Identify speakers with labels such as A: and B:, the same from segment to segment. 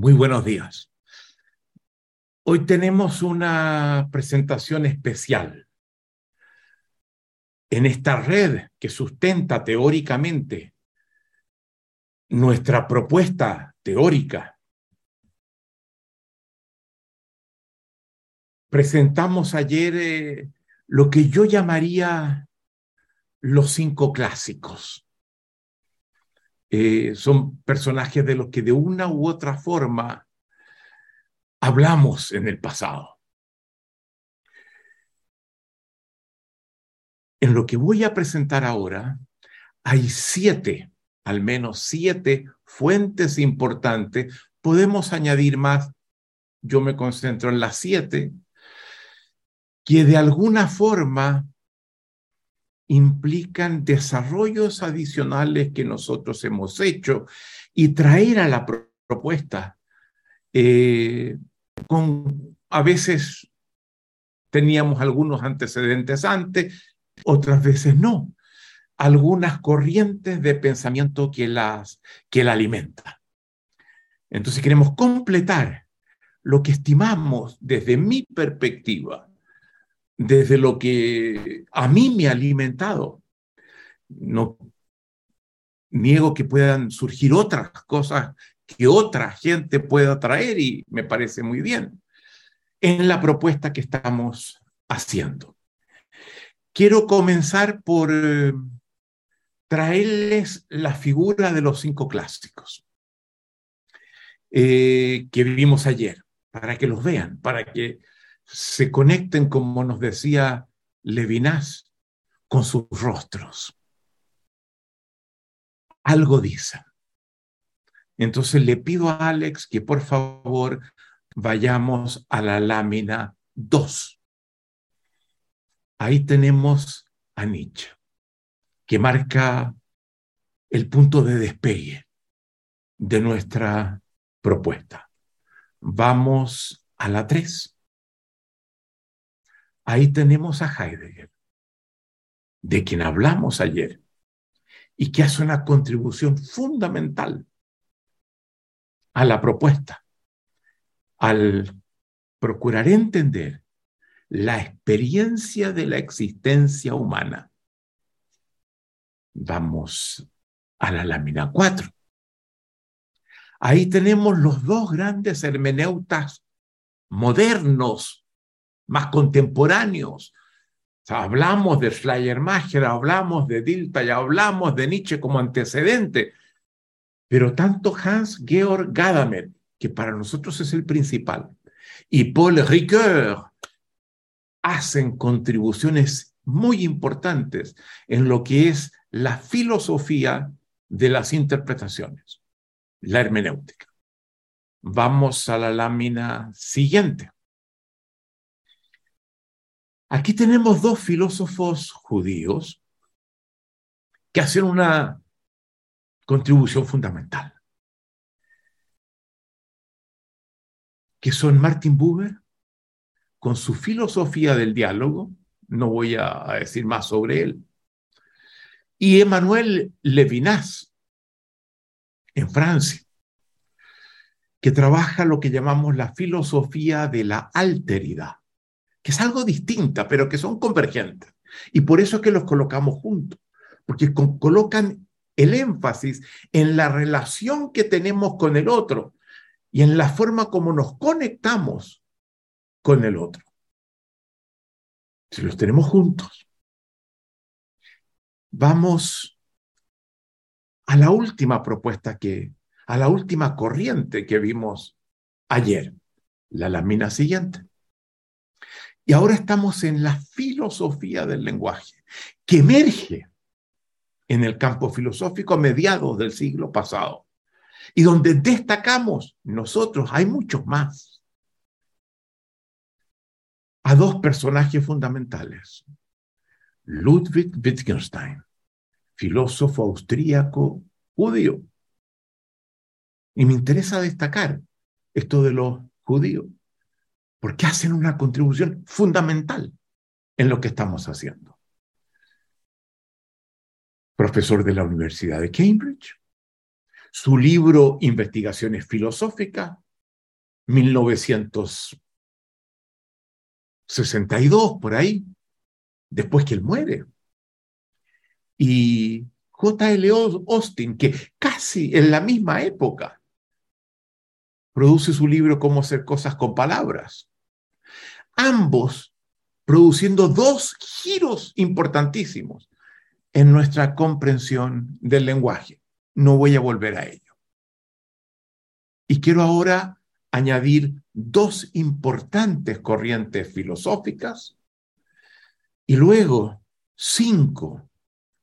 A: Muy buenos días. Hoy tenemos una presentación especial. En esta red que sustenta teóricamente nuestra propuesta teórica, presentamos ayer eh, lo que yo llamaría los cinco clásicos. Eh, son personajes de los que de una u otra forma hablamos en el pasado. En lo que voy a presentar ahora, hay siete, al menos siete fuentes importantes. Podemos añadir más, yo me concentro en las siete, que de alguna forma implican desarrollos adicionales que nosotros hemos hecho y traer a la propuesta eh, con a veces teníamos algunos antecedentes antes, otras veces no, algunas corrientes de pensamiento que las que la alimentan. Entonces queremos completar lo que estimamos desde mi perspectiva desde lo que a mí me ha alimentado. No niego que puedan surgir otras cosas que otra gente pueda traer y me parece muy bien en la propuesta que estamos haciendo. Quiero comenzar por eh, traerles la figura de los cinco clásicos eh, que vivimos ayer, para que los vean, para que se conecten, como nos decía Levinas, con sus rostros. Algo dicen. Entonces le pido a Alex que por favor vayamos a la lámina 2. Ahí tenemos a Nietzsche, que marca el punto de despegue de nuestra propuesta. Vamos a la 3. Ahí tenemos a Heidegger, de quien hablamos ayer, y que hace una contribución fundamental a la propuesta, al procurar entender la experiencia de la existencia humana. Vamos a la lámina 4. Ahí tenemos los dos grandes hermeneutas modernos más contemporáneos. hablamos de Schleiermacher, hablamos de Dilta y hablamos de Nietzsche como antecedente, pero tanto Hans Georg Gadamer, que para nosotros es el principal, y Paul Ricoeur hacen contribuciones muy importantes en lo que es la filosofía de las interpretaciones, la hermenéutica. Vamos a la lámina siguiente. Aquí tenemos dos filósofos judíos que hacen una contribución fundamental, que son Martin Buber, con su filosofía del diálogo, no voy a decir más sobre él, y Emmanuel Levinas, en Francia, que trabaja lo que llamamos la filosofía de la alteridad es algo distinta, pero que son convergentes. Y por eso es que los colocamos juntos, porque colocan el énfasis en la relación que tenemos con el otro y en la forma como nos conectamos con el otro. Si los tenemos juntos. Vamos a la última propuesta que, a la última corriente que vimos ayer, la lámina siguiente. Y ahora estamos en la filosofía del lenguaje, que emerge en el campo filosófico a mediados del siglo pasado, y donde destacamos nosotros, hay muchos más, a dos personajes fundamentales. Ludwig Wittgenstein, filósofo austríaco judío. Y me interesa destacar esto de los judíos porque hacen una contribución fundamental en lo que estamos haciendo. Profesor de la Universidad de Cambridge, su libro Investigaciones Filosóficas 1962, por ahí, después que él muere. Y J.L. Austin, que casi en la misma época produce su libro Cómo hacer cosas con palabras. Ambos produciendo dos giros importantísimos en nuestra comprensión del lenguaje. No voy a volver a ello. Y quiero ahora añadir dos importantes corrientes filosóficas y luego cinco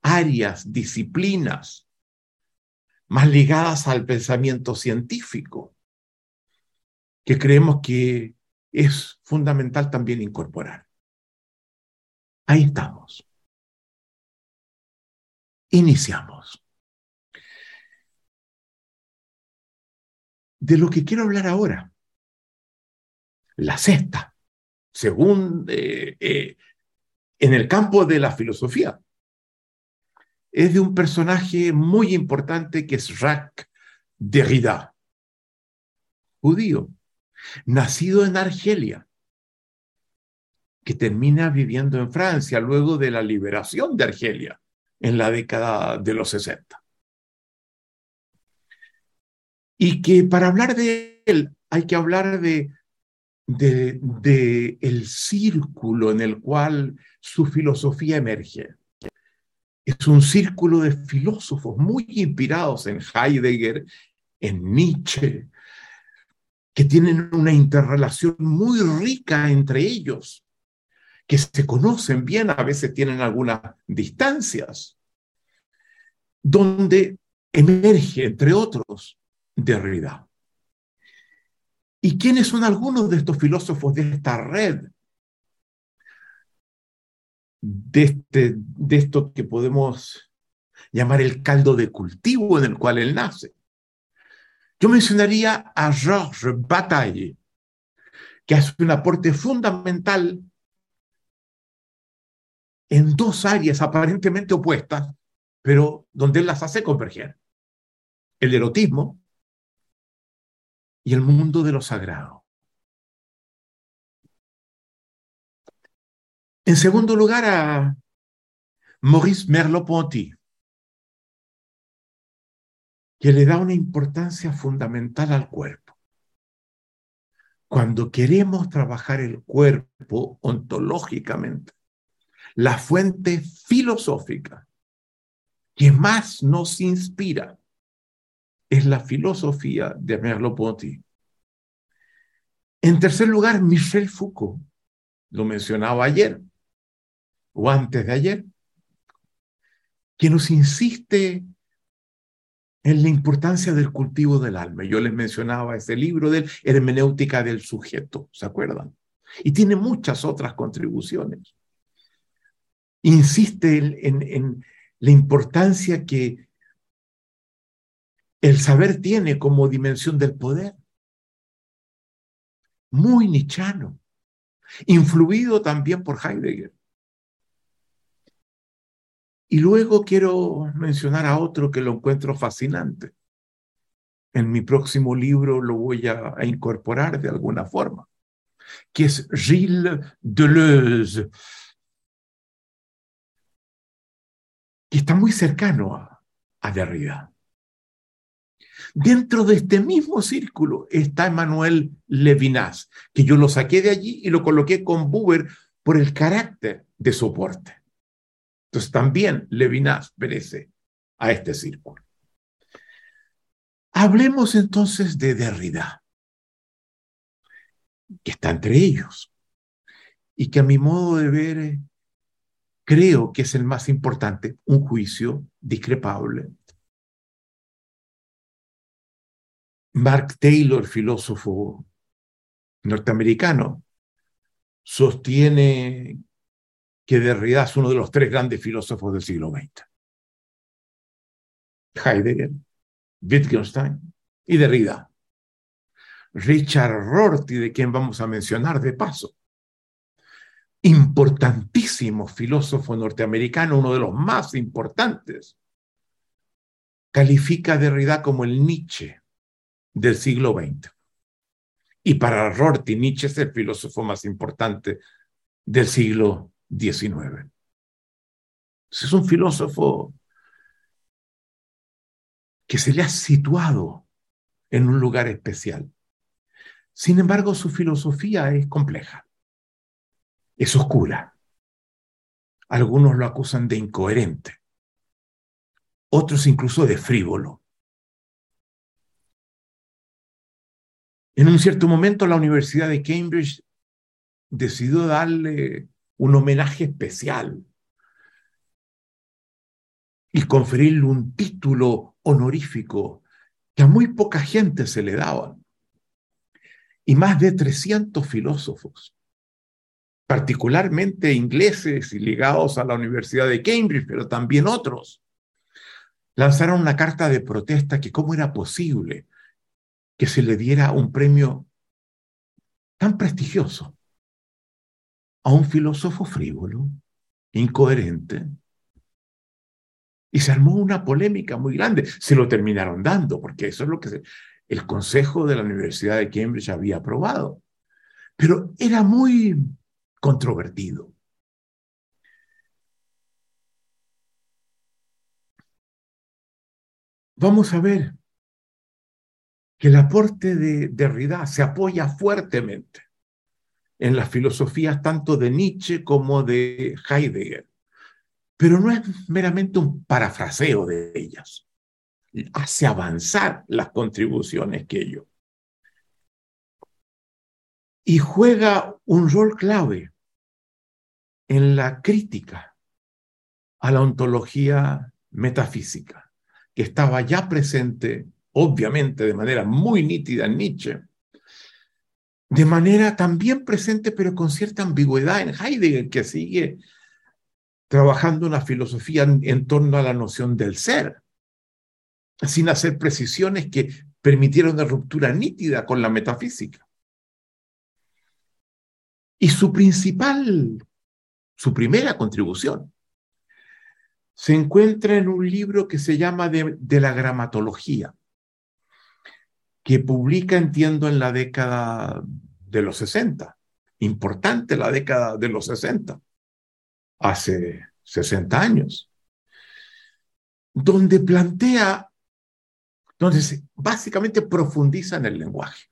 A: áreas, disciplinas más ligadas al pensamiento científico que creemos que es fundamental también incorporar. Ahí estamos. Iniciamos. De lo que quiero hablar ahora, la sexta, según eh, eh, en el campo de la filosofía, es de un personaje muy importante que es Jacques Derrida, judío, nacido en Argelia, que termina viviendo en Francia luego de la liberación de Argelia en la década de los 60. Y que para hablar de él hay que hablar de, de, de el círculo en el cual su filosofía emerge. Es un círculo de filósofos muy inspirados en Heidegger, en Nietzsche, que tienen una interrelación muy rica entre ellos, que se conocen bien, a veces tienen algunas distancias, donde emerge, entre otros, Derrida. ¿Y quiénes son algunos de estos filósofos de esta red? De, este, de esto que podemos llamar el caldo de cultivo en el cual él nace. Yo mencionaría a Georges Bataille, que hace un aporte fundamental en dos áreas aparentemente opuestas, pero donde él las hace converger. El erotismo y el mundo de lo sagrado. En segundo lugar, a Maurice Merleau-Ponty, que le da una importancia fundamental al cuerpo. Cuando queremos trabajar el cuerpo ontológicamente, la fuente filosófica que más nos inspira es la filosofía de Merleau-Ponty. En tercer lugar, Michel Foucault, lo mencionaba ayer o antes de ayer, que nos insiste en la importancia del cultivo del alma. Yo les mencionaba ese libro de Hermenéutica del Sujeto, ¿se acuerdan? Y tiene muchas otras contribuciones. Insiste en, en la importancia que el saber tiene como dimensión del poder. Muy nichano, influido también por Heidegger. Y luego quiero mencionar a otro que lo encuentro fascinante. En mi próximo libro lo voy a, incorporar de alguna forma, que es Gilles Deleuze, que está muy cercano a, a Derrida. Dentro de este mismo círculo está Emmanuel Levinas, que yo lo saqué de allí y lo coloqué con Buber por el carácter de soporte. Entonces también Levinas perece a este círculo. Hablemos entonces de Derrida, que está entre ellos y que a mi modo de ver creo que es el más importante, un juicio discrepable. Mark Taylor, filósofo norteamericano, sostiene que Derrida es uno de los tres grandes filósofos del siglo XX. Heidegger, Wittgenstein y Derrida. Richard Rorty, de quien vamos a mencionar de paso. Importantísimo filósofo norteamericano, uno de los más importantes. Califica a Derrida como el Nietzsche del siglo XX. Y para Rorty, Nietzsche es el filósofo más importante del siglo XIX. Es un filósofo que se le ha situado en un lugar especial. Sin embargo, su filosofía es compleja, es oscura. Algunos lo acusan de incoherente, otros incluso de frívolo. En un cierto momento la Universidad de Cambridge decidió darle un homenaje especial y conferirle un título honorífico que a muy poca gente se le daba. Y más de 300 filósofos, particularmente ingleses y ligados a la Universidad de Cambridge, pero también otros, lanzaron una carta de protesta que cómo era posible que se le diera un premio tan prestigioso a un filósofo frívolo, incoherente. Y se armó una polémica muy grande. Se lo terminaron dando, porque eso es lo que el Consejo de la Universidad de Cambridge había aprobado. Pero era muy controvertido. Vamos a ver que el aporte de Derrida se apoya fuertemente en las filosofías tanto de Nietzsche como de Heidegger, pero no es meramente un parafraseo de ellas, hace avanzar las contribuciones que ellos. Y juega un rol clave en la crítica a la ontología metafísica, que estaba ya presente obviamente de manera muy nítida en Nietzsche, de manera también presente pero con cierta ambigüedad en Heidegger, que sigue trabajando una filosofía en, torno a la noción del ser, sin hacer precisiones que permitieron una ruptura nítida con la metafísica. Y su principal, su primera contribución, se encuentra en un libro que se llama de la gramatología, que publica, entiendo, en la década de los 60. Importante la década de los 60, hace 60 años, donde plantea, donde básicamente profundiza en el lenguaje.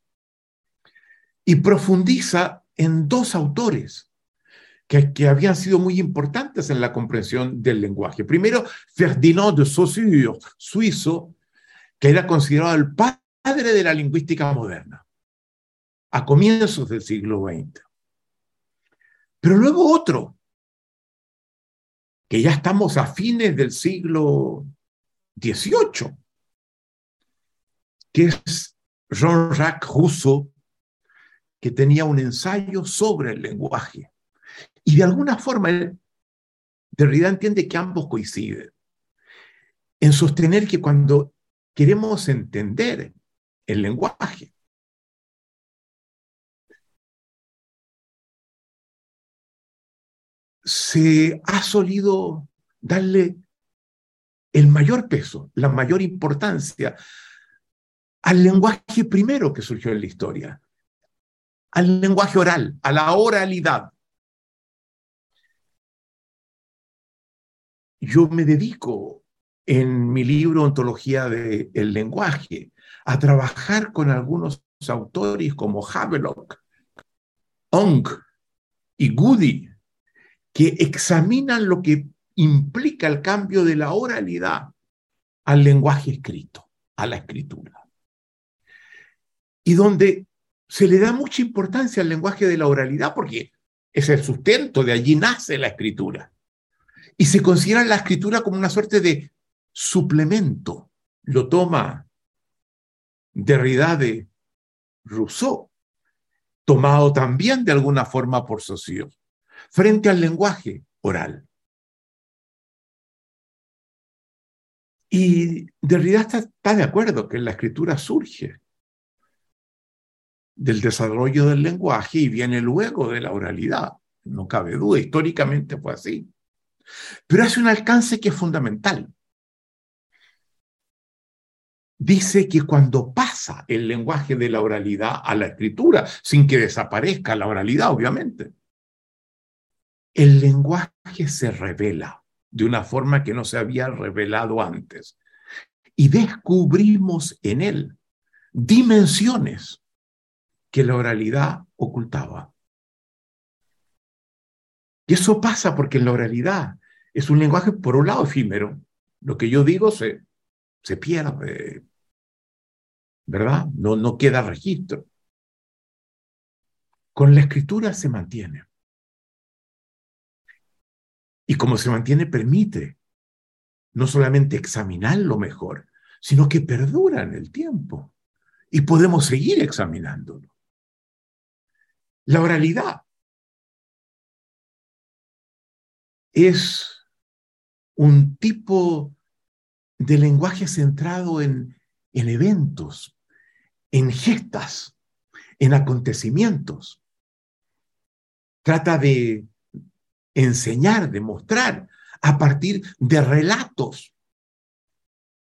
A: Y profundiza en dos autores que, que, habían sido muy importantes en la comprensión del lenguaje. Primero, Ferdinand de Saussure, suizo, que era considerado el padre padre de la lingüística moderna, a comienzos del siglo XX. Pero luego otro, que ya estamos a fines del siglo XVIII, que es Jean-Jacques Rousseau, que tenía un ensayo sobre el lenguaje. Y de alguna forma, Derrida entiende que ambos coinciden en sostener que cuando queremos entender el lenguaje. Se ha solido darle el mayor peso, la mayor importancia al lenguaje primero que surgió en la historia, al lenguaje oral, a la oralidad. Yo me dedico en mi libro Ontología del lenguaje a trabajar con algunos autores como Havelock, Ong y Goody, que examinan lo que implica el cambio de la oralidad al lenguaje escrito, a la escritura. Y donde se le da mucha importancia al lenguaje de la oralidad porque es el sustento, de allí nace la escritura. Y se considera la escritura como una suerte de suplemento. Lo toma Derrida de Rousseau, tomado también de alguna forma por Saussure, frente al lenguaje oral. Y Derrida está, está de acuerdo que la escritura surge del desarrollo del lenguaje y viene luego de la oralidad. No cabe duda, históricamente fue así. Pero hace un alcance que es fundamental. Dice que cuando pasa el lenguaje de la oralidad a la escritura, sin que desaparezca la oralidad, obviamente, el lenguaje se revela de una forma que no se había revelado antes. Y descubrimos en él dimensiones que la oralidad ocultaba. Y eso pasa porque la oralidad es un lenguaje, por un lado, efímero. Lo que yo digo se, se pierde, ¿verdad? No, no queda registro. Con la escritura se mantiene. Y como se mantiene, permite no solamente examinarlo mejor, sino que perdura en el tiempo. Y podemos seguir examinándolo. La oralidad es un tipo de lenguaje centrado en, en eventos, en gestas, en acontecimientos. Trata de enseñar, de mostrar a partir de relatos,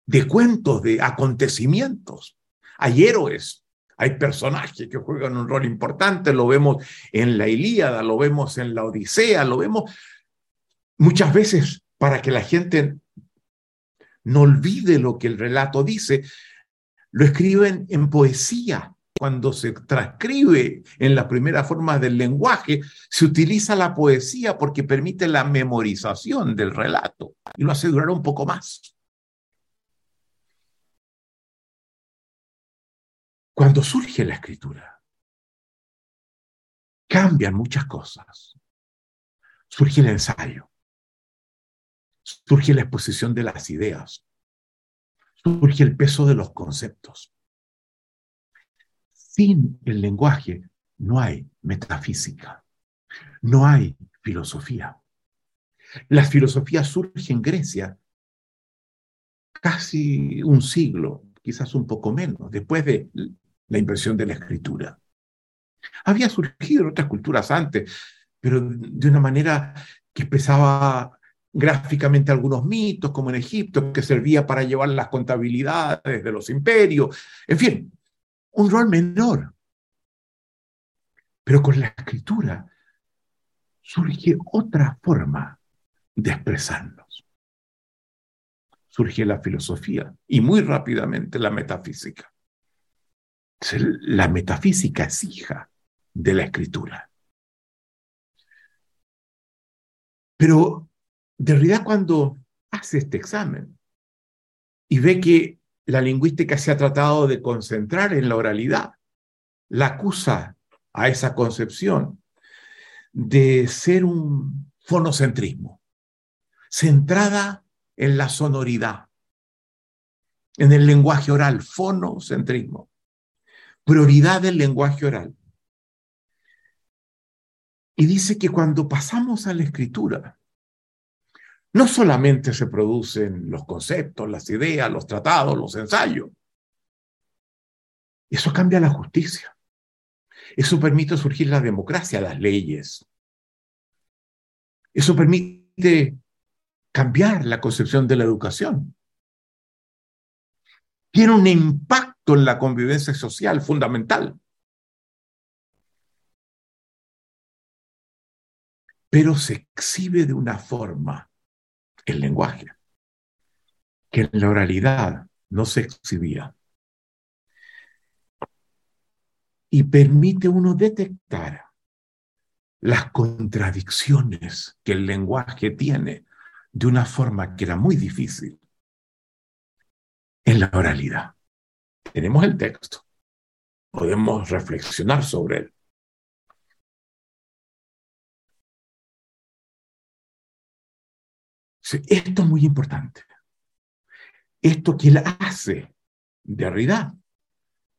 A: de cuentos, de acontecimientos. Hay héroes, hay personajes que juegan un rol importante, lo vemos en la Ilíada, lo vemos en la Odisea, lo vemos muchas veces para que la gente no olvide lo que el relato dice, lo escriben en poesía. Cuando se transcribe en la primera forma del lenguaje, se utiliza la poesía porque permite la memorización del relato y lo hace durar un poco más. Cuando surge la escritura, cambian muchas cosas. Surge el ensayo, surge la exposición de las ideas, surge el peso de los conceptos. Sin el lenguaje no hay metafísica, no hay filosofía. La filosofía surge en Grecia casi un siglo, quizás un poco menos, después de la impresión de la escritura. Había surgido en otras culturas antes, pero de una manera que expresaba gráficamente algunos mitos, como en Egipto, que servía para llevar las contabilidades de los imperios, en fin, un rol menor. Pero con la escritura surge otra forma de expresarnos. Surge la filosofía y muy rápidamente la metafísica. La metafísica es hija de la escritura. Pero Derrida cuando hace este examen y ve que la lingüística se ha tratado de concentrar en la oralidad, la acusa a esa concepción de ser un fonocentrismo, centrada en la sonoridad, en el lenguaje oral, fonocentrismo, prioridad del lenguaje oral. Y dice que cuando pasamos a la escritura, no solamente se producen los conceptos, las ideas, los tratados, los ensayos. Eso cambia la justicia. Eso permite surgir la democracia, las leyes. Eso permite cambiar la concepción de la educación. Tiene un impacto en la convivencia social fundamental. Pero se exhibe de una forma el lenguaje, que en la oralidad no se exhibía. Y permite uno detectar las contradicciones que el lenguaje tiene de una forma que era muy difícil en la oralidad. Tenemos el texto, podemos reflexionar sobre él, Esto es muy importante. Esto que él hace de realidad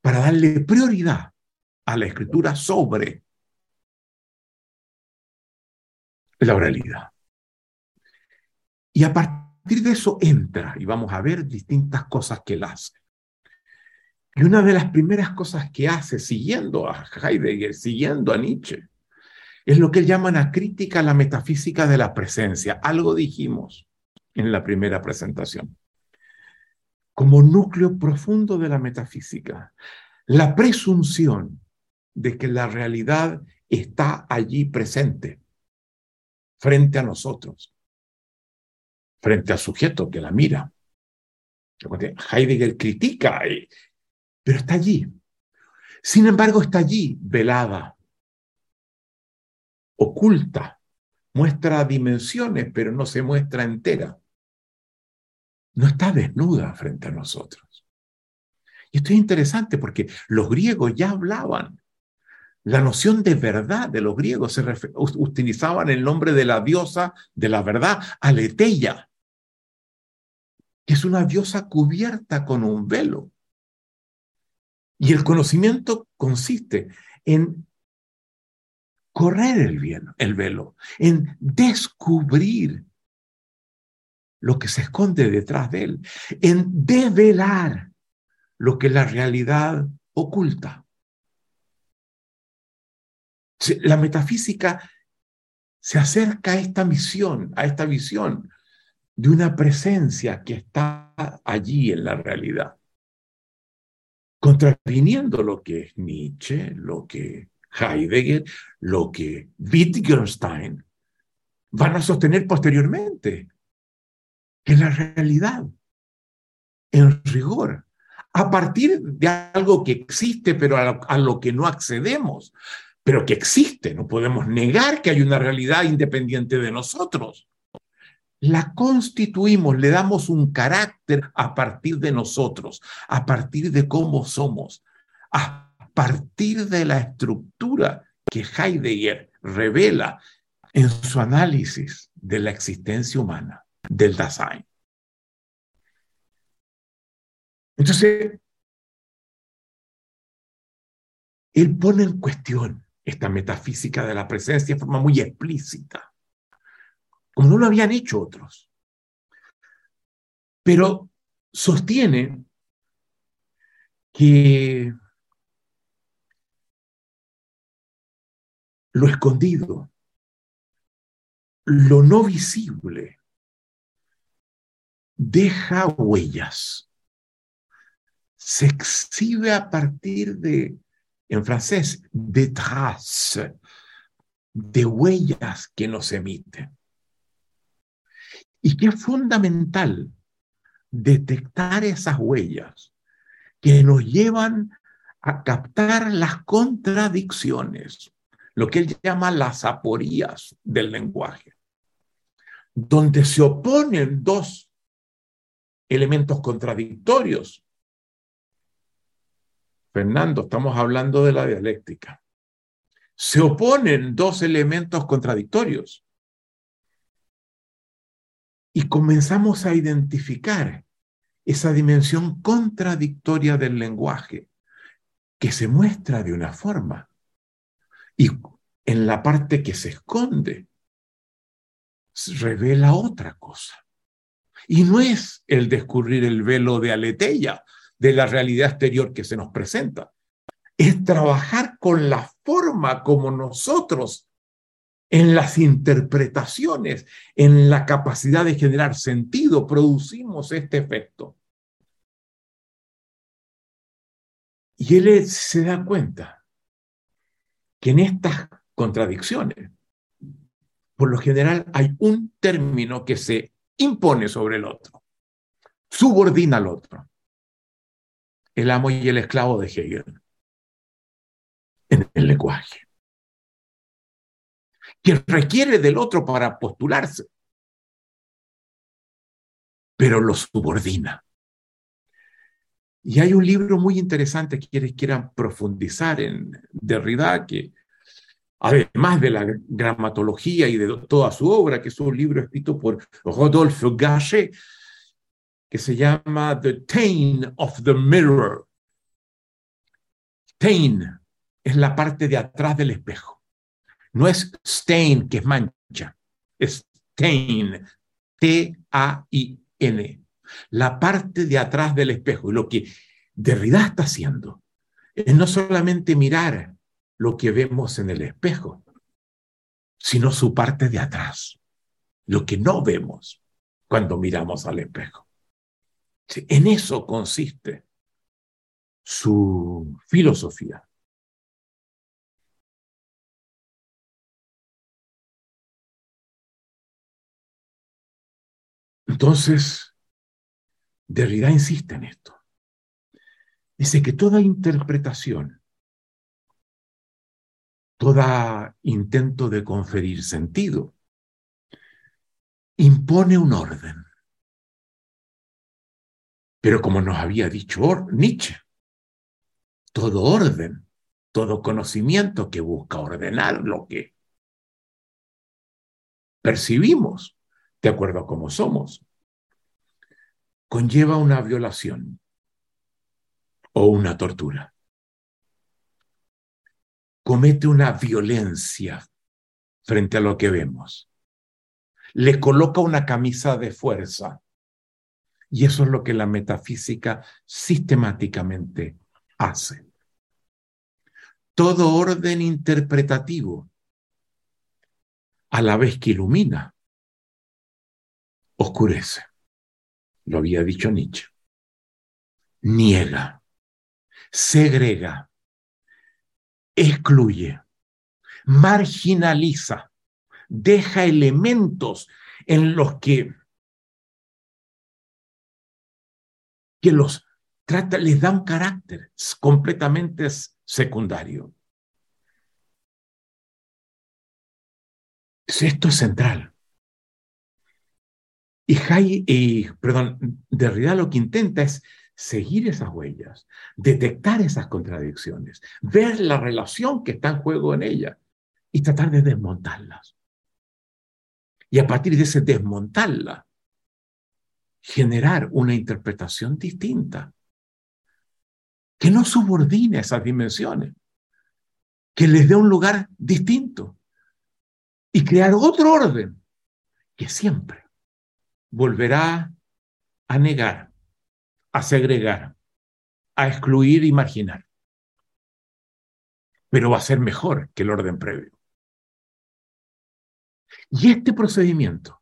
A: para darle prioridad a la escritura sobre la oralidad. Y a partir de eso entra y vamos a ver distintas cosas que él hace. Y una de las primeras cosas que hace, siguiendo a Heidegger, siguiendo a Nietzsche, es lo que llaman a crítica a la metafísica de la presencia. Algo dijimos en la primera presentación. como núcleo profundo de la metafísica, la presunción de que la realidad está allí presente, frente a nosotros, frente al sujeto que la mira. Heidegger critica, pero está allí. Sin embargo, está allí, velada, oculta, muestra dimensiones, pero no se muestra entera no está desnuda frente a nosotros. Y esto es interesante porque los griegos ya hablaban. La noción de verdad de los griegos se utilizaban el nombre de la diosa de la verdad, Aleteia, que es una diosa cubierta con un velo. Y el conocimiento consiste en correr el, el velo, en descubrir lo que se esconde detrás de él, en develar lo que la realidad oculta. La metafísica se acerca a esta misión, a esta visión de una presencia que está allí en la realidad, contraviniendo lo que es Nietzsche, lo que Heidegger, lo que Wittgenstein van a sostener posteriormente que la realidad, en rigor, a partir de algo que existe, pero a lo, que no accedemos, pero que existe, no podemos negar que hay una realidad independiente de nosotros. La constituimos, le damos un carácter a partir de nosotros, a partir de cómo somos, a partir de la estructura que Heidegger revela en su análisis de la existencia humana del Dasein. Entonces, él pone en cuestión esta metafísica de la presencia de forma muy explícita, como no lo habían hecho otros. Pero sostiene que lo escondido, lo no visible, deja huellas. Se exhibe a partir de, en francés, de traces, de huellas que nos emiten. Y que es fundamental detectar esas huellas que nos llevan a captar las contradicciones, lo que él llama las aporías del lenguaje, donde se oponen dos elementos contradictorios. Fernando, estamos hablando de la dialéctica. Se oponen dos elementos contradictorios. Y comenzamos a identificar esa dimensión contradictoria del lenguaje que se muestra de una forma y en la parte que se esconde revela otra cosa. Y no es el descubrir el velo de aleteya de la realidad exterior que se nos presenta. Es trabajar con la forma como nosotros en las interpretaciones, en la capacidad de generar sentido, producimos este efecto. Y él se da cuenta que en estas contradicciones, por lo general hay un término que se impone sobre el otro, subordina al otro. El amo y el esclavo de Hegel en el lenguaje, que requiere del otro para postularse, pero lo subordina. Y hay un libro muy interesante que quienes quieran profundizar en Derrida, que además de la gramatología y de toda su obra, que es un libro escrito por Rodolphe Gachet, que se llama The Tain of the Mirror. Tain es la parte de atrás del espejo. No es stain, que es mancha, es tain, T-A-I-N. La parte de atrás del espejo. Y lo que Derrida está haciendo es no solamente mirar lo que vemos en el espejo, sino su parte de atrás, lo que no vemos cuando miramos al espejo. En eso consiste su filosofía. Entonces, Derrida insiste en esto. Dice que toda interpretación, todo intento de conferir sentido, impone un orden. Pero como nos había dicho Nietzsche, todo orden, todo conocimiento que busca ordenar lo que percibimos, de acuerdo a cómo somos, conlleva una violación o una tortura. Comete una violencia frente a lo que vemos. Le coloca una camisa de fuerza. Y eso es lo que la metafísica sistemáticamente hace. Todo orden interpretativo, a la vez que ilumina, oscurece. Lo había dicho Nietzsche. Niega, segrega, excluye, marginaliza, deja elementos en los que, que los trata, les da un carácter completamente secundario. Esto es central. Y, Hay, y perdón, Derrida lo que intenta es seguir esas huellas, detectar esas contradicciones, ver la relación que está en juego en ella y tratar de desmontarlas. Y a partir de ese desmontarla, generar una interpretación distinta que no subordine esas dimensiones, que les dé un lugar distinto y crear otro orden que siempre volverá a negar, a segregar, a excluir y marginar. Pero va a ser mejor que el orden previo. Y este procedimiento,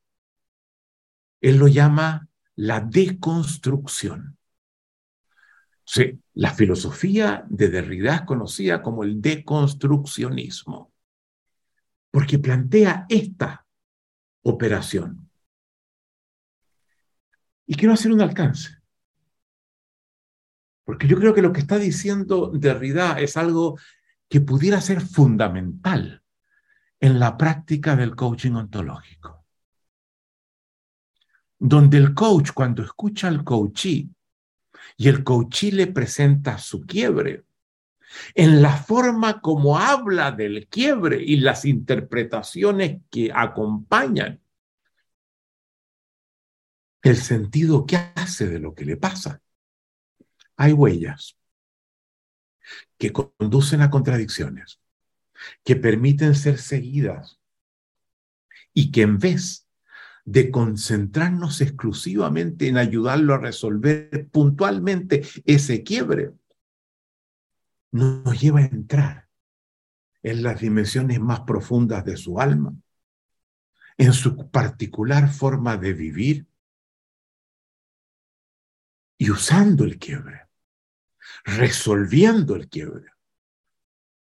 A: él lo llama la deconstrucción. La filosofía de Derrida es conocida como el deconstruccionismo, porque plantea esta operación. Y quiero hacer un alcance. Porque yo creo que lo que está diciendo Derrida es algo que pudiera ser fundamental en la práctica del coaching ontológico. Donde el coach, cuando escucha al coachee y el coachee le presenta su quiebre, en la forma como habla del quiebre y las interpretaciones que acompañan, el sentido que hace de lo que le pasa. Hay huellas que conducen a contradicciones, que permiten ser seguidas y que en vez de concentrarnos exclusivamente en ayudarlo a resolver puntualmente ese quiebre, nos lleva a entrar en las dimensiones más profundas de su alma, en su particular forma de vivir y usando el quiebre, resolviendo el quiebre,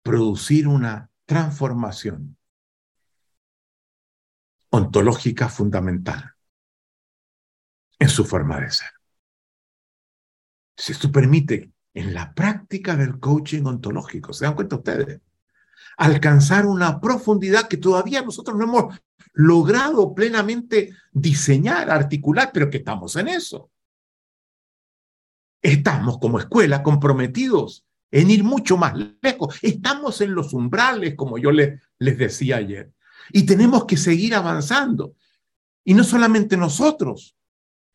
A: producir una transformación ontológica fundamental en su forma de ser. Si esto permite en la práctica del coaching ontológico, ¿se dan cuenta ustedes? Alcanzar una profundidad que todavía nosotros no hemos logrado plenamente diseñar, articular, pero que estamos en eso. Estamos como escuela comprometidos en ir mucho más lejos. Estamos en los umbrales, como yo les, decía ayer. Y tenemos que seguir avanzando. Y no solamente nosotros.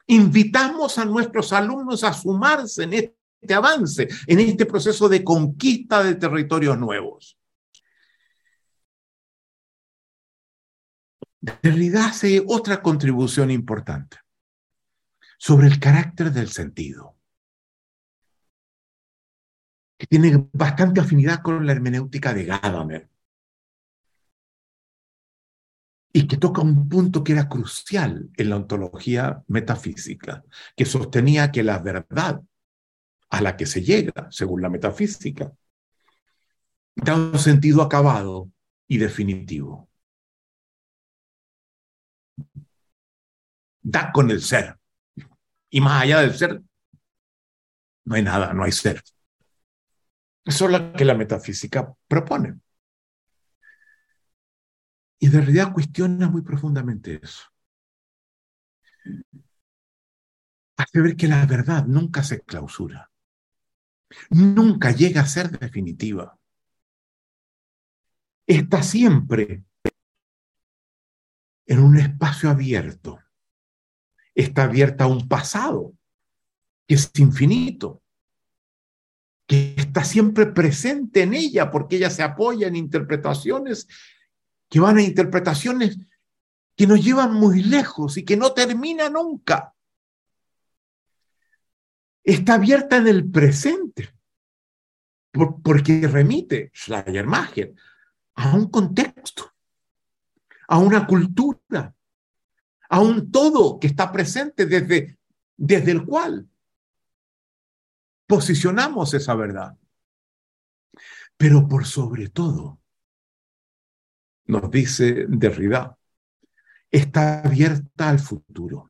A: Invitamos a nuestros alumnos a sumarse en este avance, en este proceso de conquista de territorios nuevos. Derrida hace otra contribución importante sobre el carácter del sentido que tiene bastante afinidad con la hermenéutica de Gadamer. y que toca un punto que era crucial en la ontología metafísica, que sostenía que la verdad a la que se llega, según la metafísica, da un sentido acabado y definitivo. Da con el ser. Y más allá del ser, no hay nada, no hay ser. Eso es lo que la metafísica propone. Y de realidad cuestiona muy profundamente eso. Hace ver que la verdad nunca se clausura, nunca llega a ser definitiva. Está siempre en un espacio abierto. Está abierta a un pasado que es infinito, que está siempre presente en ella porque ella se apoya en interpretaciones que van a interpretaciones que nos llevan muy lejos y que no termina nunca. Está abierta en el presente, porque remite Schleiermacher a un contexto, a una cultura, a un todo que está presente desde, desde el cual posicionamos esa verdad. Pero por sobre todo, nos dice Derrida, está abierta al futuro,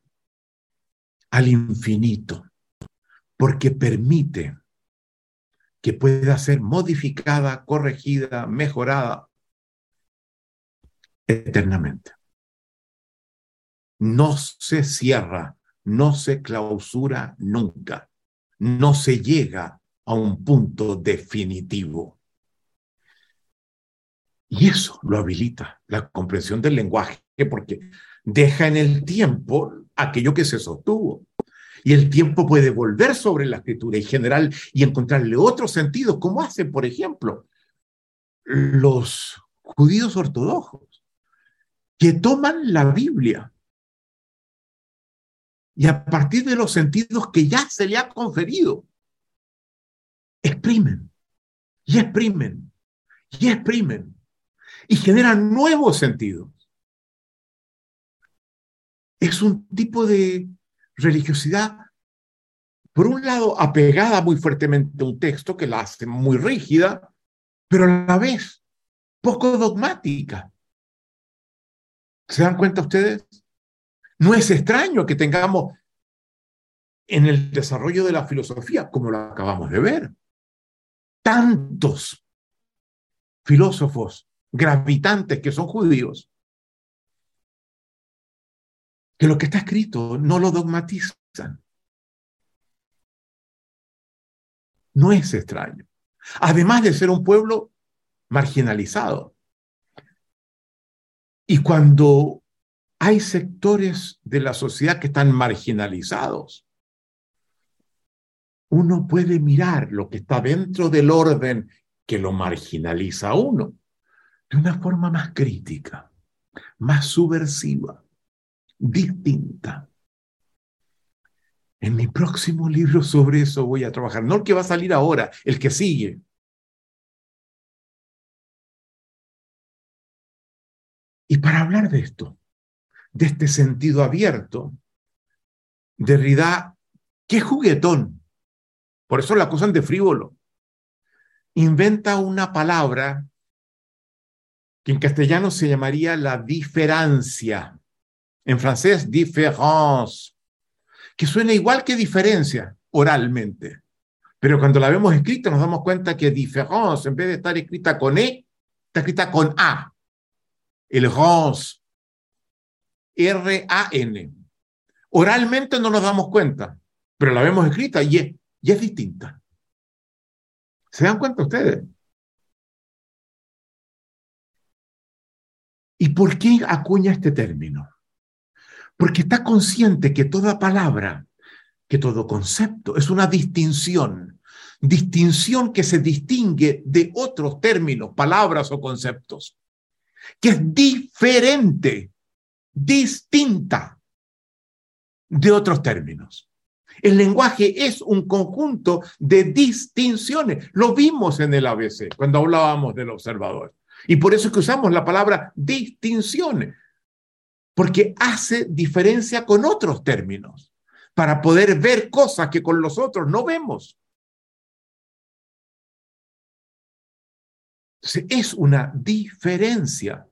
A: al infinito, porque permite que pueda ser modificada, corregida, mejorada eternamente. No se cierra, no se clausura nunca, no se llega a un punto definitivo. Y eso lo habilita, la comprensión del lenguaje, porque deja en el tiempo aquello que se sostuvo. Y el tiempo puede volver sobre la escritura y general y encontrarle otro sentido, como hacen, por ejemplo, los judíos ortodoxos, que toman la Biblia y a partir de los sentidos que ya se le ha conferido, exprimen y exprimen y exprimen y generan nuevos sentidos. Es un tipo de religiosidad, por un lado, apegada muy fuertemente a un texto que la hace muy rígida, pero a la vez poco dogmática. ¿Se dan cuenta ustedes? No es extraño que tengamos en el desarrollo de la filosofía, como lo acabamos de ver, tantos filósofos gravitantes que son judíos, que lo que está escrito no lo dogmatizan. No es extraño. Además de ser un pueblo marginalizado. Y cuando hay sectores de la sociedad que están marginalizados, uno puede mirar lo que está dentro del orden que lo marginaliza a uno de una forma más crítica, más subversiva, distinta. En mi próximo libro sobre eso voy a trabajar, no el que va a salir ahora, el que sigue. Y para hablar de esto, de este sentido abierto, Derrida, qué juguetón, por eso la acusan de frívolo, inventa una palabra que en castellano se llamaría la diferencia. En francés, différence, que suena igual que diferencia oralmente. Pero cuando la vemos escrita nos damos cuenta que différence, en vez de estar escrita con E, está escrita con A. El rance. R-A-N. Oralmente no nos damos cuenta, pero la vemos escrita y es, y es distinta. ¿Se dan cuenta ustedes? ¿Y por qué acuña este término? Porque está consciente que toda palabra, que todo concepto es una distinción, distinción que se distingue de otros términos, palabras o conceptos, que es diferente, distinta de otros términos. El lenguaje es un conjunto de distinciones. Lo vimos en el ABC cuando hablábamos del observador. Y por eso usamos la palabra distinciones. porque hace diferencia con otros términos para poder ver cosas que con los otros no vemos. Es una diferencia.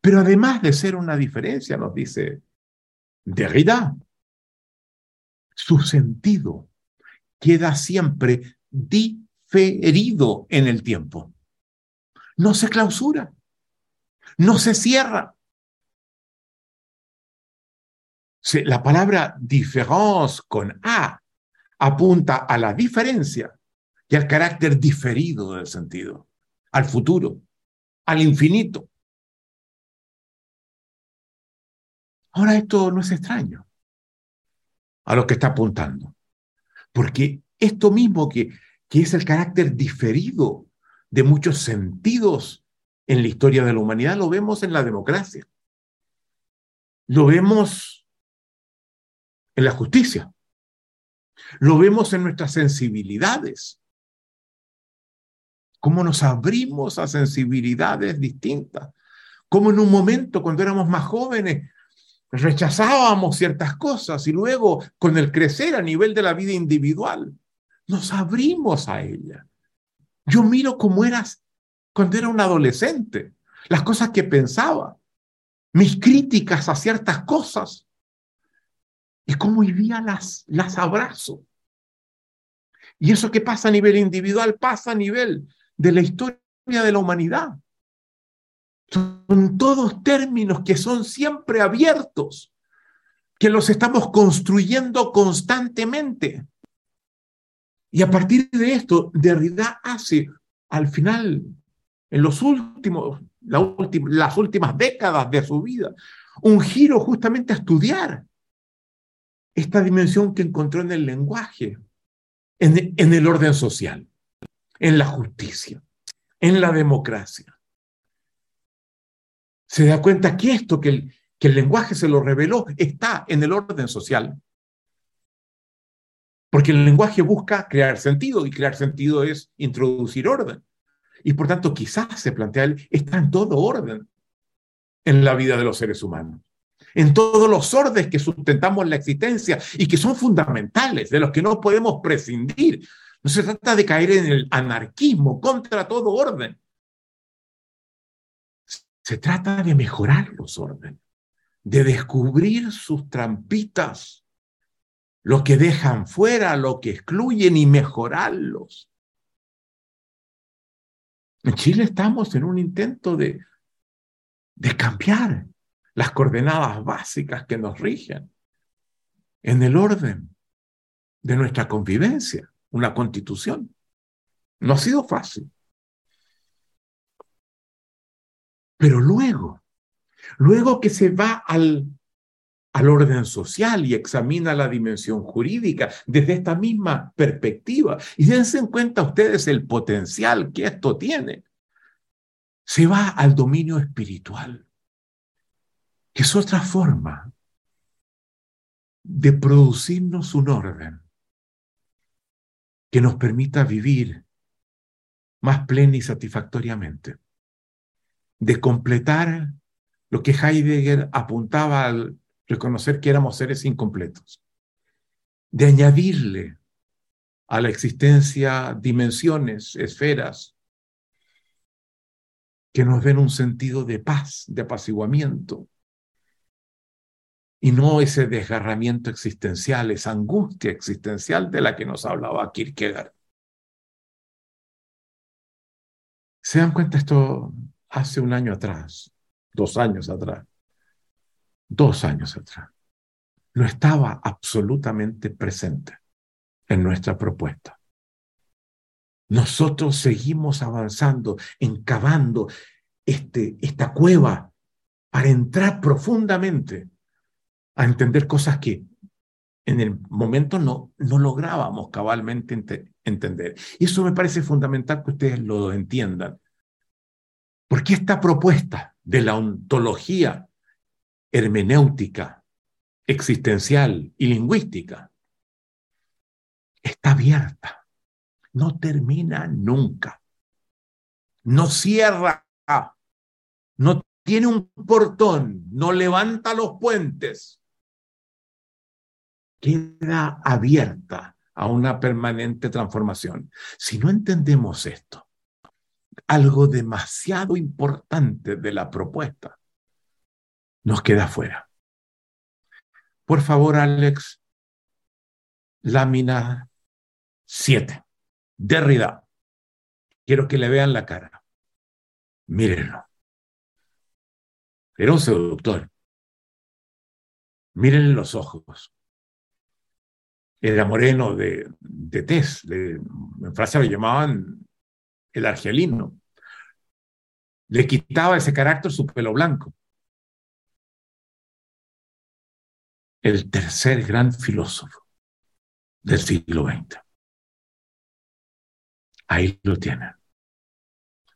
A: Pero además de ser una diferencia, nos dice Derrida, su sentido queda siempre diferido en el tiempo. No se clausura, no se cierra. La palabra différence con A apunta a la diferencia y al carácter diferido del sentido, al futuro, al infinito. Ahora esto no es extraño a lo que está apuntando, porque esto mismo que, que es el carácter diferido de muchos sentidos en la historia de la humanidad, lo vemos en la democracia, lo vemos en la justicia, lo vemos en nuestras sensibilidades, cómo nos abrimos a sensibilidades distintas, cómo en un momento cuando éramos más jóvenes rechazábamos ciertas cosas y luego con el crecer a nivel de la vida individual nos abrimos a ella. Yo miro cómo eras cuando era un adolescente, las cosas que pensaba, mis críticas a ciertas cosas y cómo hoy las, las abrazo. Y eso que pasa a nivel individual pasa a nivel de la historia de la humanidad. Son todos términos que son siempre abiertos, que los estamos construyendo constantemente. Y a partir de esto, Derrida hace al final, en los últimos, las últimas décadas de su vida, un giro justamente a estudiar esta dimensión que encontró en el lenguaje, en, en el orden social, en la justicia, en la democracia se da cuenta que esto, que el, lenguaje se lo reveló, está en el orden social. Porque el lenguaje busca crear sentido y crear sentido es introducir orden. Y por tanto, quizás se plantea, está en todo orden en la vida de los seres humanos. En todos los órdenes que sustentamos la existencia y que son fundamentales, de los que no podemos prescindir. No se trata de caer en el anarquismo contra todo orden. Se trata de mejorar los órdenes, de descubrir sus trampitas, lo que dejan fuera, lo que excluyen y mejorarlos. En Chile estamos en un intento de, de cambiar las coordenadas básicas que nos rigen en el orden de nuestra convivencia, una constitución. No ha sido fácil. Pero luego, luego que se va al, al orden social y examina la dimensión jurídica desde esta misma perspectiva, y dense en cuenta ustedes el potencial que esto tiene, se va al dominio espiritual, que es otra forma de producirnos un orden que nos permita vivir más plena y satisfactoriamente de completar lo que Heidegger apuntaba al reconocer que éramos seres incompletos, de añadirle a la existencia dimensiones, esferas, que nos den un sentido de paz, de apaciguamiento, y no ese desgarramiento existencial, esa angustia existencial de la que nos hablaba Kierkegaard. ¿Se dan cuenta esto, hace un año atrás, dos años atrás, dos años atrás, no estaba absolutamente presente en nuestra propuesta. Nosotros seguimos avanzando, encavando este, esta cueva para entrar profundamente a entender cosas que en el momento no, no lográbamos cabalmente entender. Y eso me parece fundamental que ustedes lo entiendan. Porque esta propuesta de la ontología hermenéutica, existencial y lingüística está abierta, no termina nunca, no cierra, no tiene un portón, no levanta los puentes, queda abierta a una permanente transformación. Si no entendemos esto, algo demasiado importante de la propuesta nos queda fuera. Por favor, Alex, lámina 7. Derrida. Quiero que le vean la cara. Mírenlo. Era un seductor. Mírenle los ojos. Era moreno de, de tez. en Francia lo llamaban el argelino. Le quitaba ese carácter su pelo blanco. El tercer gran filósofo del siglo XX. Ahí lo tienen.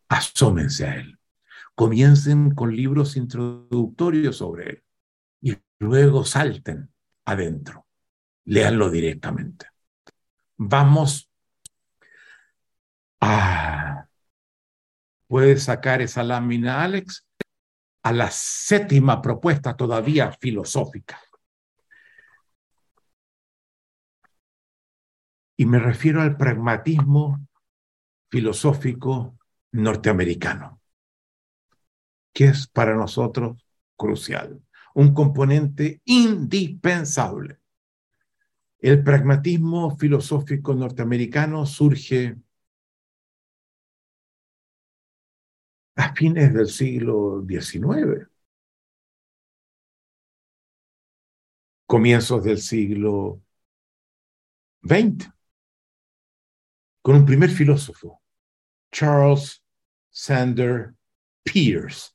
A: Asómense a él. Comiencen con libros introductorios sobre él y luego salten adentro. Léanlo directamente. Vamos a... ¿Puedes sacar esa lámina, Alex? A la séptima propuesta todavía filosófica. Y me refiero al pragmatismo filosófico norteamericano, que es para nosotros crucial, un componente indispensable. El pragmatismo filosófico norteamericano surge a fines del siglo XIX, comienzos del siglo XX, con un primer filósofo, Charles Sander Peirce.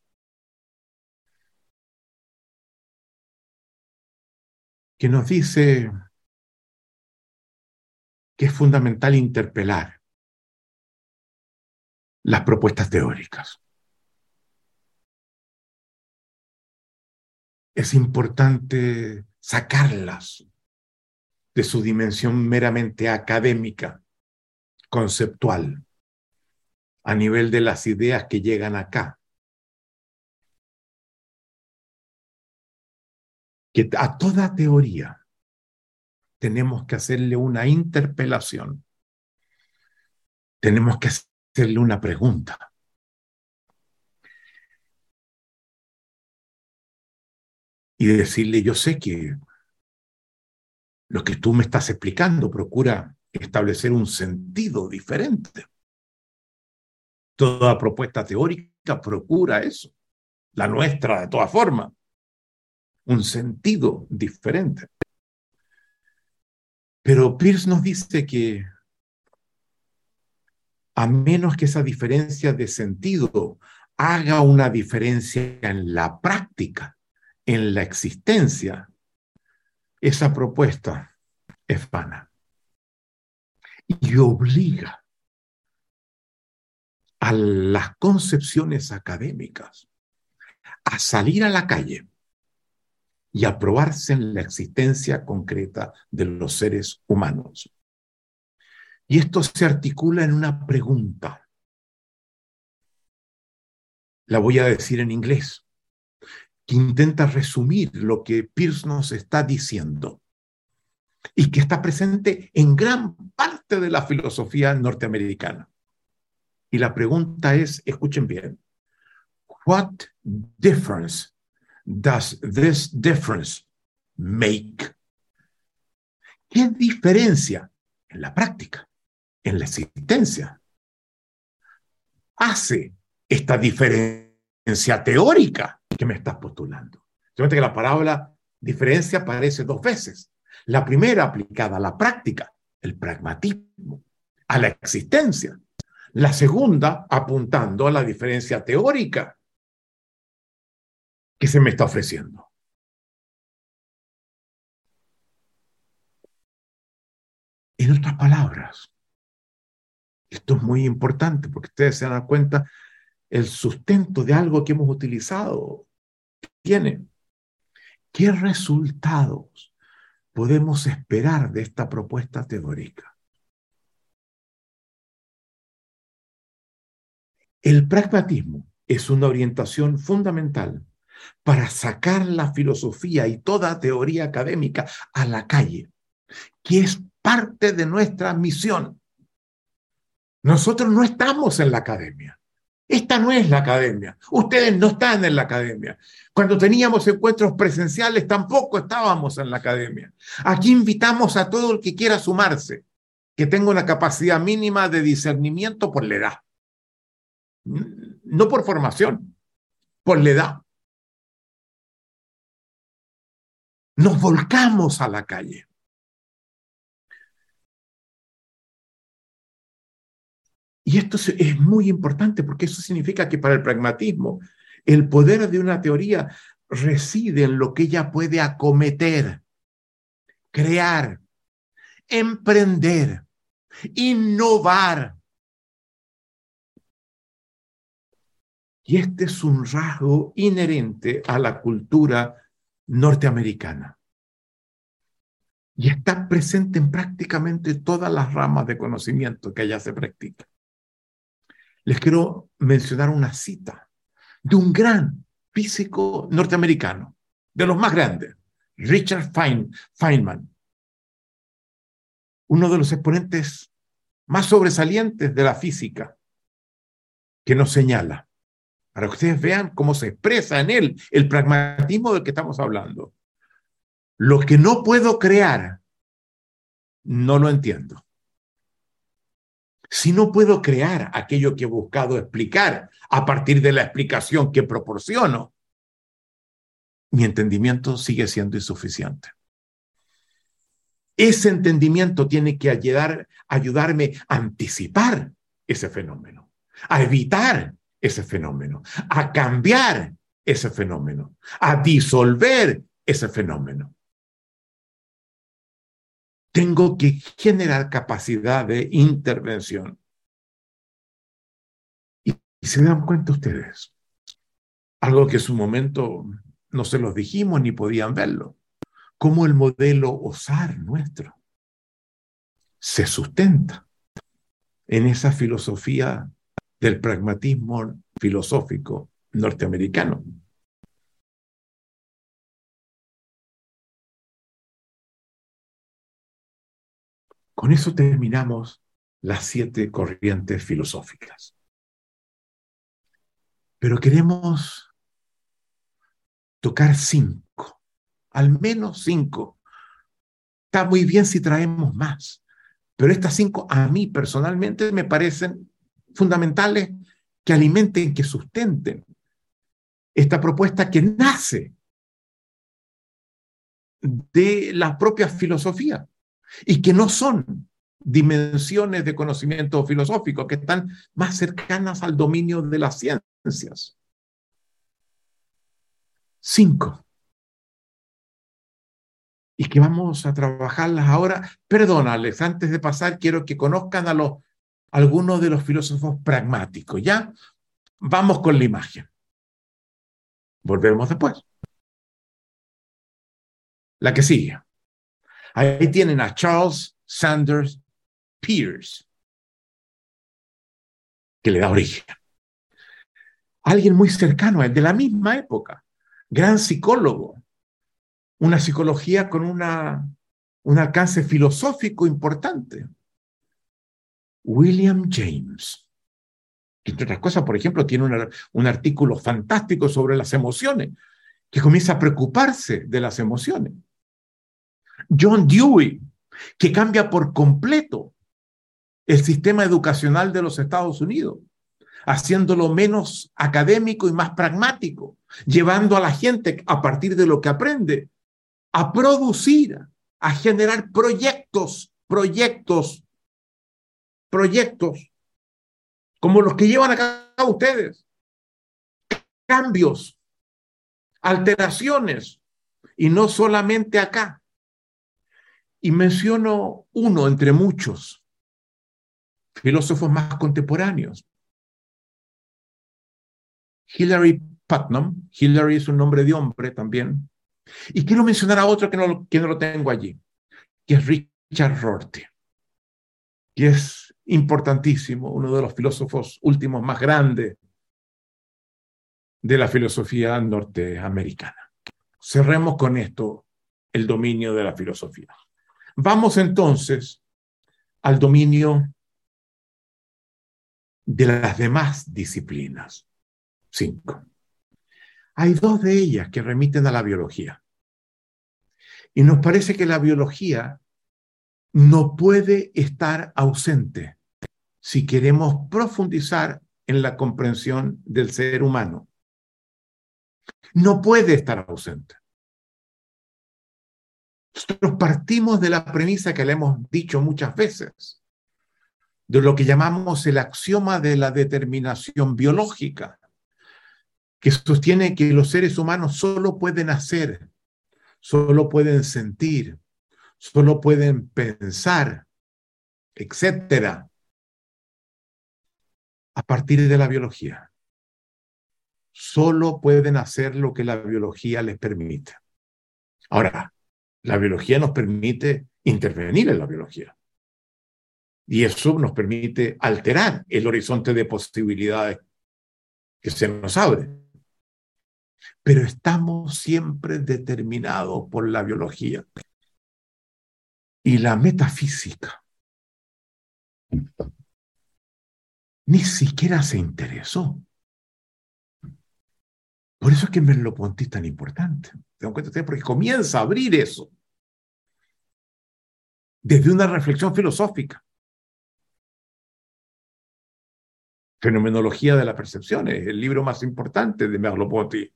A: que nos dice que es fundamental interpelar las propuestas teóricas. Es importante sacarlas de su dimensión meramente académica, conceptual, a nivel de las ideas que llegan acá. Que a toda teoría tenemos que hacerle una interpelación. Tenemos que hacerle una pregunta. Y decirle, yo sé que lo que tú me estás explicando procura establecer un sentido diferente. Toda propuesta teórica procura eso. La nuestra, de todas formas. Un sentido diferente. Pero Pierce nos dice que a menos que esa diferencia de sentido haga una diferencia en la práctica, en la existencia, esa propuesta es vana y obliga a las concepciones académicas a salir a la calle y a probarse en la existencia concreta de los seres humanos. Y esto se articula en una pregunta. La voy a decir en inglés, que intenta resumir lo que Pierce nos está diciendo y que está presente en gran parte de la filosofía norteamericana. Y la pregunta es, escuchen bien, what difference does this difference make? ¿Qué diferencia en la práctica, en la existencia, hace esta diferencia teórica que me estás postulando? Que la palabra diferencia aparece dos veces. La primera aplicada a la práctica, el pragmatismo, a la existencia. La segunda, apuntando a la diferencia teórica que se me está ofreciendo. En otras palabras, esto es muy importante porque ustedes se dan cuenta el sustento de algo que hemos utilizado tiene. ¿Qué resultados podemos esperar de esta propuesta teórica? El pragmatismo es una orientación fundamental para sacar la filosofía y toda teoría académica a la calle, que es parte de nuestra misión. Nosotros no estamos en la academia. Esta no es la academia. Ustedes no están en la academia. Cuando teníamos encuentros presenciales tampoco estábamos en la academia. Aquí invitamos a todo el que quiera sumarse, que tenga una capacidad mínima de discernimiento por la edad. No por formación, por la edad. Nos volcamos a la calle. Y esto es muy importante porque eso significa que para el pragmatismo el poder de una teoría reside en lo que ella puede acometer, crear, emprender, innovar. Y este es un rasgo inherente a la cultura norteamericana. Y está presente en prácticamente todas las ramas de conocimiento que allá se practica les quiero mencionar una cita de un gran físico norteamericano, de los más grandes, Richard Feynman, uno de los exponentes más sobresalientes de la física, que nos señala, para que ustedes vean cómo se expresa en él el pragmatismo del que estamos hablando. Lo que no puedo crear, no lo entiendo. Si no puedo crear aquello que he buscado explicar a partir de la explicación que proporciono, mi entendimiento sigue siendo insuficiente. Ese entendimiento tiene que ayudar, ayudarme a anticipar ese fenómeno, a evitar ese fenómeno, a cambiar ese fenómeno, a disolver ese fenómeno tengo que generar capacidad de intervención. Y, se dan cuenta ustedes, algo que en su momento no se los dijimos ni podían verlo, cómo el modelo OSAR nuestro se sustenta en esa filosofía del pragmatismo filosófico norteamericano. Con eso terminamos las siete corrientes filosóficas. Pero queremos tocar cinco, al menos cinco. Está muy bien si traemos más, pero estas cinco a mí personalmente me parecen fundamentales que alimenten, que sustenten esta propuesta que nace de la propia filosofía y que no son dimensiones de conocimiento filosófico, que están más cercanas al dominio de las ciencias. Cinco. Y que vamos a trabajarlas ahora. Perdónales, antes de pasar, quiero que conozcan a los, algunos de los filósofos pragmáticos. ¿Ya? Vamos con la imagen. Volvemos después. La que sigue. Ahí tienen a Charles Sanders Peirce, que le da origen. Alguien muy cercano de la misma época, gran psicólogo, una psicología con un alcance filosófico importante. William James, que entre otras cosas, por ejemplo, tiene un artículo fantástico sobre las emociones, que comienza a preocuparse de las emociones. John Dewey, que cambia por completo el sistema educacional de los Estados Unidos, haciéndolo menos académico y más pragmático, llevando a la gente a partir de lo que aprende a producir, a generar proyectos, proyectos, proyectos, como los que llevan a cabo ustedes, cambios, alteraciones, y no solamente acá, y menciono uno entre muchos filósofos más contemporáneos. Hilary Putnam, Hilary es un nombre de hombre también. Y quiero mencionar a otro que no, que no lo tengo allí, que es Richard Rorty, que es importantísimo, uno de los filósofos últimos más grandes de la filosofía norteamericana. Cerremos con esto el dominio de la filosofía. Vamos entonces al dominio de las demás disciplinas. Cinco. Hay dos de ellas que remiten a la biología. Y nos parece que la biología no puede estar ausente si queremos profundizar en la comprensión del ser humano. No puede estar ausente. Nosotros partimos de la premisa que le hemos dicho muchas veces, de lo que llamamos el axioma de la determinación biológica, que sostiene que los seres humanos solo pueden hacer, solo pueden sentir, solo pueden pensar, etcétera, a partir de la biología. Solo pueden hacer lo que la biología les permite. Ahora, la biología nos permite intervenir en la biología. Y eso nos permite alterar el horizonte de posibilidades que se nos abre. Pero estamos siempre determinados por la biología y la metafísica. Ni siquiera se interesó. Por eso es que Merleau-Ponty es tan importante. ¿Se dan cuenta Porque comienza a abrir eso desde una reflexión filosófica. Fenomenología de la percepción es el libro más importante de Merleau-Ponty.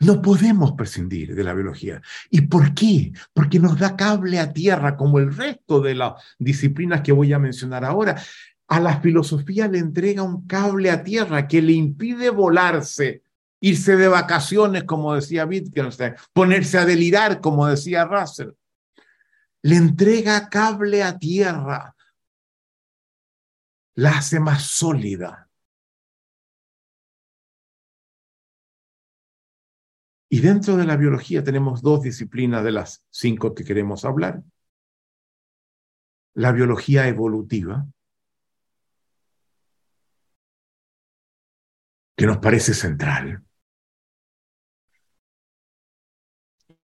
A: No podemos prescindir de la biología. ¿Y por qué? Porque nos da cable a tierra, como el resto de las disciplinas que voy a mencionar ahora. A la filosofía le entrega un cable a tierra que le impide volarse, irse de vacaciones, como decía Wittgenstein, ponerse a delirar, como decía Russell. Le entrega cable a tierra, la hace más sólida Y dentro de la biología tenemos dos disciplinas de las cinco que queremos hablar. La biología evolutiva, que nos parece central.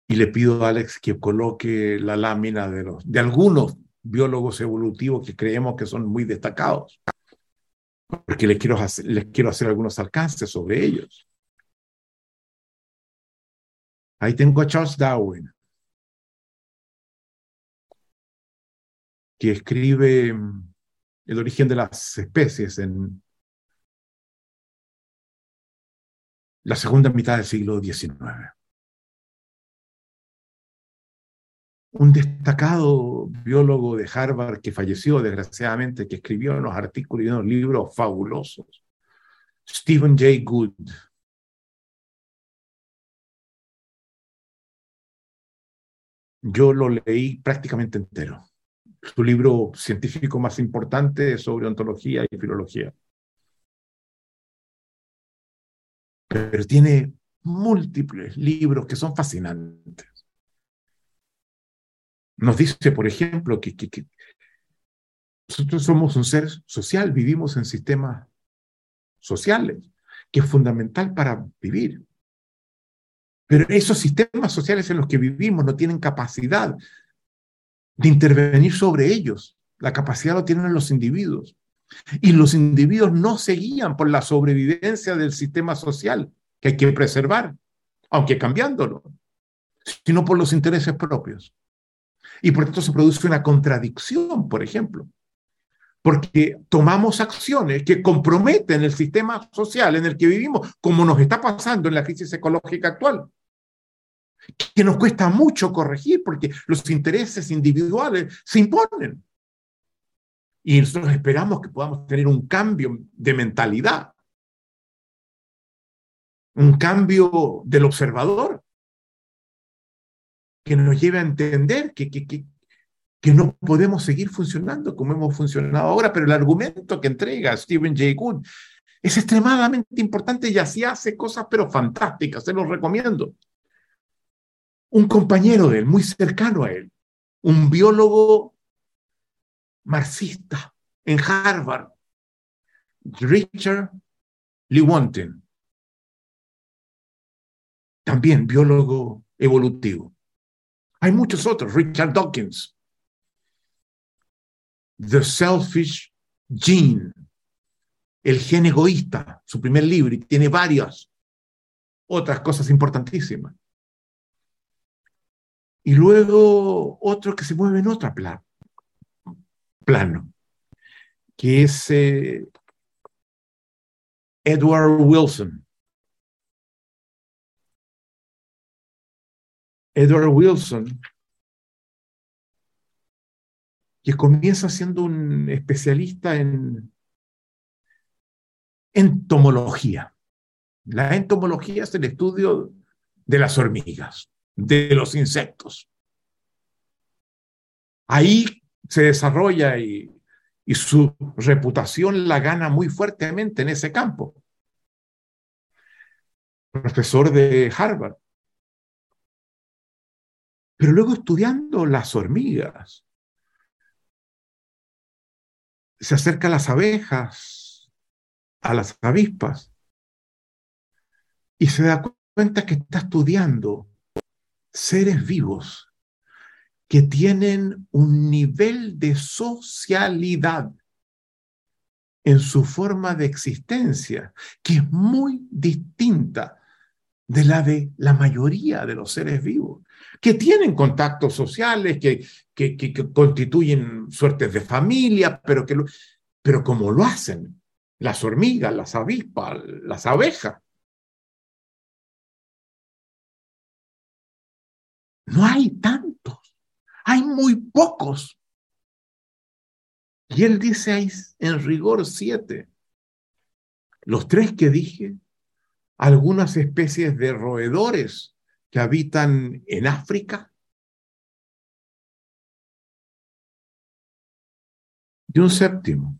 A: Y le pido a Alex que coloque la lámina de, los, de algunos biólogos evolutivos que creemos que son muy destacados, porque les quiero les quiero hacer algunos alcances sobre ellos. Ahí tengo a Charles Darwin, que escribe mm, el origen de las especies en la segunda mitad del siglo XIX. Un destacado biólogo de Harvard que falleció desgraciadamente, que escribió unos artículos y unos libros fabulosos, Stephen Jay Gould, Yo lo leí prácticamente entero. Su libro científico más importante es sobre ontología y filología. Pero tiene múltiples libros que son fascinantes. Nos dice, por ejemplo, que, nosotros somos un ser social, vivimos en sistemas sociales, que es fundamental para vivir. Pero esos sistemas sociales en los que vivimos no tienen capacidad de intervenir sobre ellos. La capacidad lo tienen los individuos. Y los individuos no se guían por la sobrevivencia del sistema social que hay que preservar, aunque cambiándolo, sino por los intereses propios. Y por tanto se produce una contradicción, por ejemplo, porque tomamos acciones que comprometen el sistema social en el que vivimos, como nos está pasando en la crisis ecológica actual que nos cuesta mucho corregir porque los intereses individuales se imponen. Y nosotros esperamos que podamos tener un cambio de mentalidad, un cambio del observador, que nos lleve a entender que, que, que, que no podemos seguir funcionando como hemos funcionado ahora, pero el argumento que entrega Stephen Jay Gould es extremadamente importante y así hace cosas pero fantásticas, se los recomiendo un compañero de él, muy cercano a él, un biólogo marxista en Harvard, Richard Lewontin, también biólogo evolutivo. Hay muchos otros, Richard Dawkins, The Selfish Gene, el gen egoísta, su primer libro, y tiene varias otras cosas importantísimas. Y luego otro que se mueve en otro plano, que es eh, Edward Wilson. Edward Wilson, que comienza siendo un especialista en entomología. La entomología es el estudio de las hormigas, de los insectos. Ahí se desarrolla y, y su reputación la gana muy fuertemente en ese campo. Profesor de Harvard. Pero luego estudiando las hormigas, se acerca a las abejas, a las avispas, y se da cuenta que está estudiando seres vivos que tienen un nivel de socialidad en su forma de existencia que es muy distinta de la de la mayoría de los seres vivos, que tienen contactos sociales, que, que, constituyen suertes de familia, pero, que pero como lo hacen las hormigas, las avispas, las abejas. No hay tantos, hay muy pocos. Y él dice ahí en rigor siete. Los tres que dije algunas especies de roedores que habitan en África. Y un séptimo,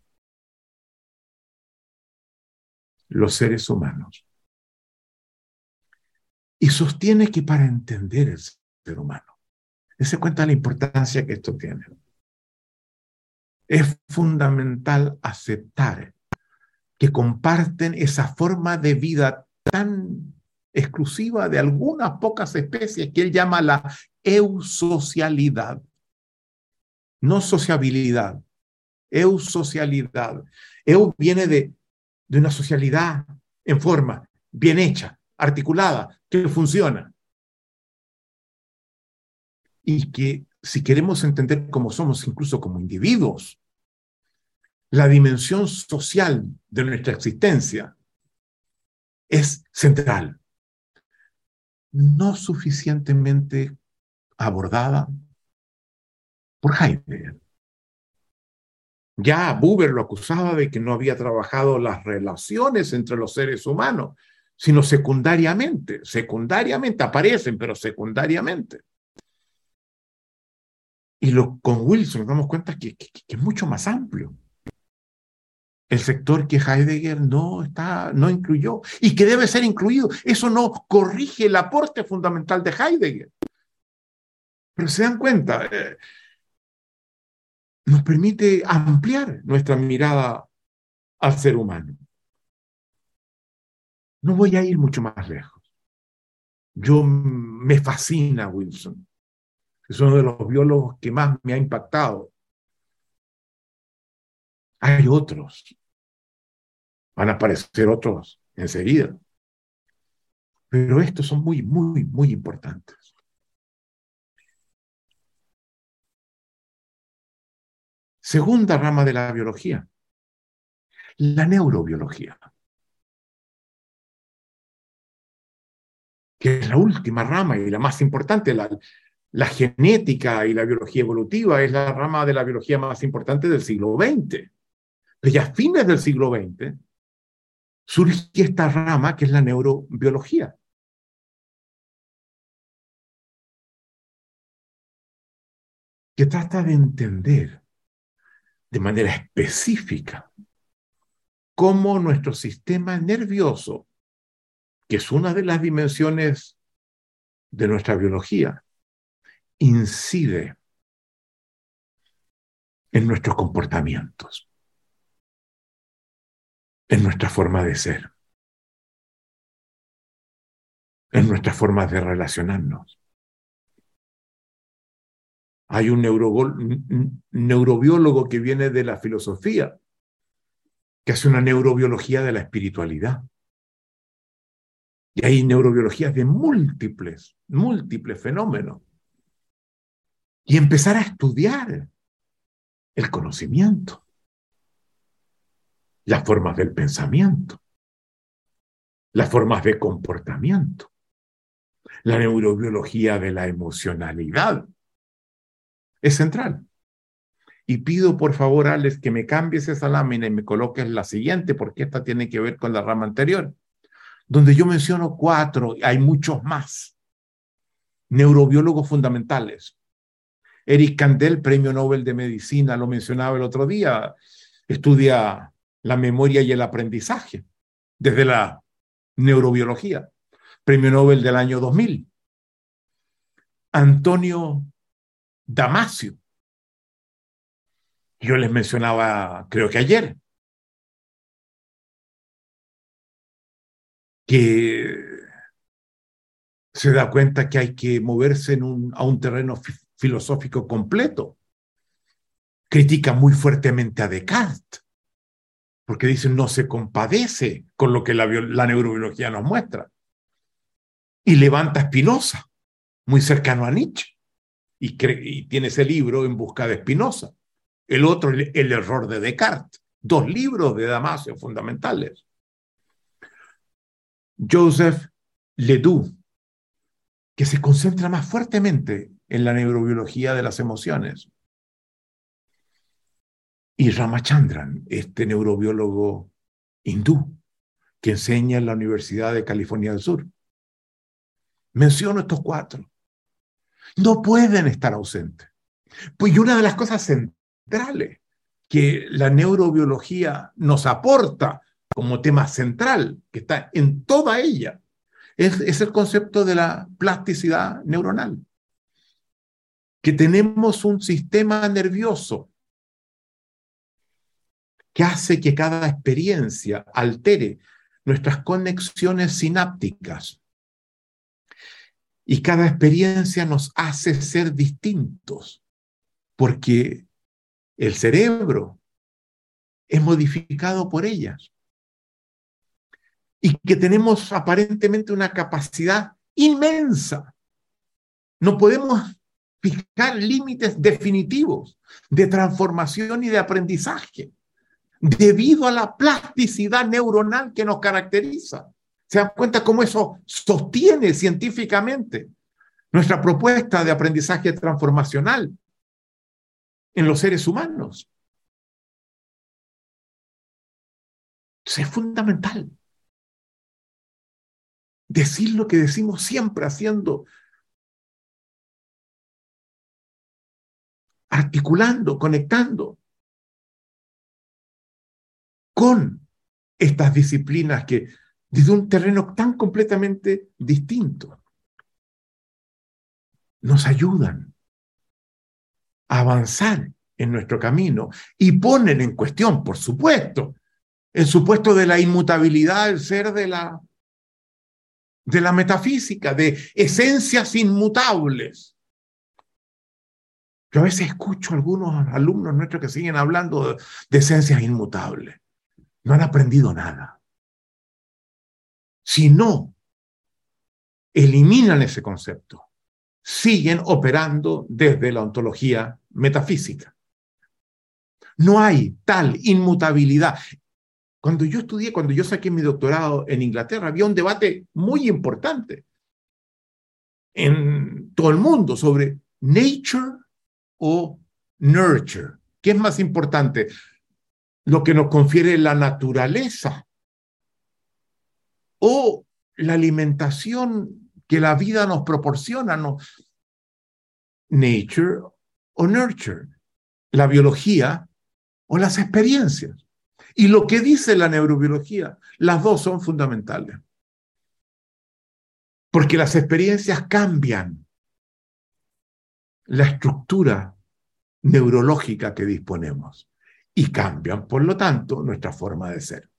A: los seres humanos. Y sostiene que para entender el ser humano, se cuenta la importancia que esto tiene. Es fundamental aceptar que comparten esa forma de vida tan exclusiva de algunas pocas especies que él llama la eusocialidad. No sociabilidad, eusocialidad. Eu viene de, de una socialidad en forma, bien hecha, articulada, que funciona. Y que si queremos entender cómo somos, incluso como individuos, la dimensión social de nuestra existencia, es central, no suficientemente abordada por Heidegger. Ya Buber lo acusaba de que no había trabajado las relaciones entre los seres humanos, sino secundariamente. Secundariamente aparecen, pero secundariamente. Y lo, con Wilson nos damos cuenta que es mucho más amplio el sector que Heidegger no está, no incluyó y que debe ser incluido. Eso no corrige el aporte fundamental de Heidegger. Pero se dan cuenta, eh, nos permite ampliar nuestra mirada al ser humano. No voy a ir mucho más lejos. Yo me fascina Wilson. Es uno de los biólogos que más me ha impactado hay otros. Van a aparecer otros enseguida. Pero estos son muy, muy, muy importantes. Segunda rama de la biología, la neurobiología, que es la última rama y la más importante, la, la genética y la biología evolutiva es la rama de la biología más importante del siglo XX. Y a fines del siglo XX surge esta rama que es la neurobiología. que trata de entender de manera específica cómo nuestro sistema nervioso, que es una de las dimensiones de nuestra biología, incide en nuestros comportamientos en nuestra forma de ser. en nuestras formas de relacionarnos. Hay un neurobiólogo que viene de la filosofía, que hace una neurobiología de la espiritualidad. Y hay neurobiologías de múltiples, múltiples fenómenos. Y empezar a estudiar el conocimiento, las formas del pensamiento, las formas de comportamiento, la neurobiología de la emocionalidad. Es central. Y pido por favor, Alex, que me cambies esa lámina y me coloques la siguiente, porque esta tiene que ver con la rama anterior, donde yo menciono cuatro, hay muchos más. Neurobiólogos fundamentales. Eric Kandel, premio Nobel de Medicina, lo mencionaba el otro día, estudia la memoria y el aprendizaje desde la neurobiología, premio Nobel del año 2000. Antonio Damasio, yo les mencionaba, creo que ayer, que se da cuenta que hay que moverse en un, a un terreno filosófico completo. Critica muy fuertemente a Descartes, porque dice no se compadece con lo que la, neurobiología nos muestra. Y levanta Spinoza, muy cercano a Nietzsche, y, y tiene ese libro en busca de Spinoza. El otro, el, error de Descartes. Dos libros de Damasio fundamentales. Joseph Ledoux, que se concentra más fuertemente en la neurobiología de las emociones. Y Ramachandran, este neurobiólogo hindú que enseña en la Universidad de California del Sur. Menciono estos cuatro. No pueden estar ausentes. Pues una de las cosas centrales que la neurobiología nos aporta como tema central, que está en toda ella, es, es el concepto de la plasticidad neuronal que tenemos un sistema nervioso que hace que cada experiencia altere nuestras conexiones sinápticas. Y cada experiencia nos hace ser distintos, porque el cerebro es modificado por ellas. Y que tenemos aparentemente una capacidad inmensa. No podemos fijar límites definitivos de transformación y de aprendizaje debido a la plasticidad neuronal que nos caracteriza. ¿Se dan cuenta cómo eso sostiene científicamente nuestra propuesta de aprendizaje transformacional en los seres humanos? es fundamental decir lo que decimos siempre haciendo articulando, conectando con estas disciplinas que desde un terreno tan completamente distinto nos ayudan a avanzar en nuestro camino y ponen en cuestión, por supuesto, el supuesto de la inmutabilidad del ser de la, de la metafísica, de esencias inmutables. Yo a veces escucho a algunos alumnos nuestros que siguen hablando de, esencias inmutables. No han aprendido nada. Si no eliminan ese concepto, siguen operando desde la ontología metafísica. No hay tal inmutabilidad. Cuando yo estudié, cuando yo saqué mi doctorado en Inglaterra, había un debate muy importante en todo el mundo sobre nature o nurture? ¿Qué es más importante? Lo que nos confiere la naturaleza o la alimentación que la vida nos proporciona, ¿no? nature o nurture, la biología o las experiencias. Y lo que dice la neurobiología, las dos son fundamentales. Porque las experiencias cambian la estructura neurológica que disponemos y cambian, por lo tanto, nuestra forma de ser.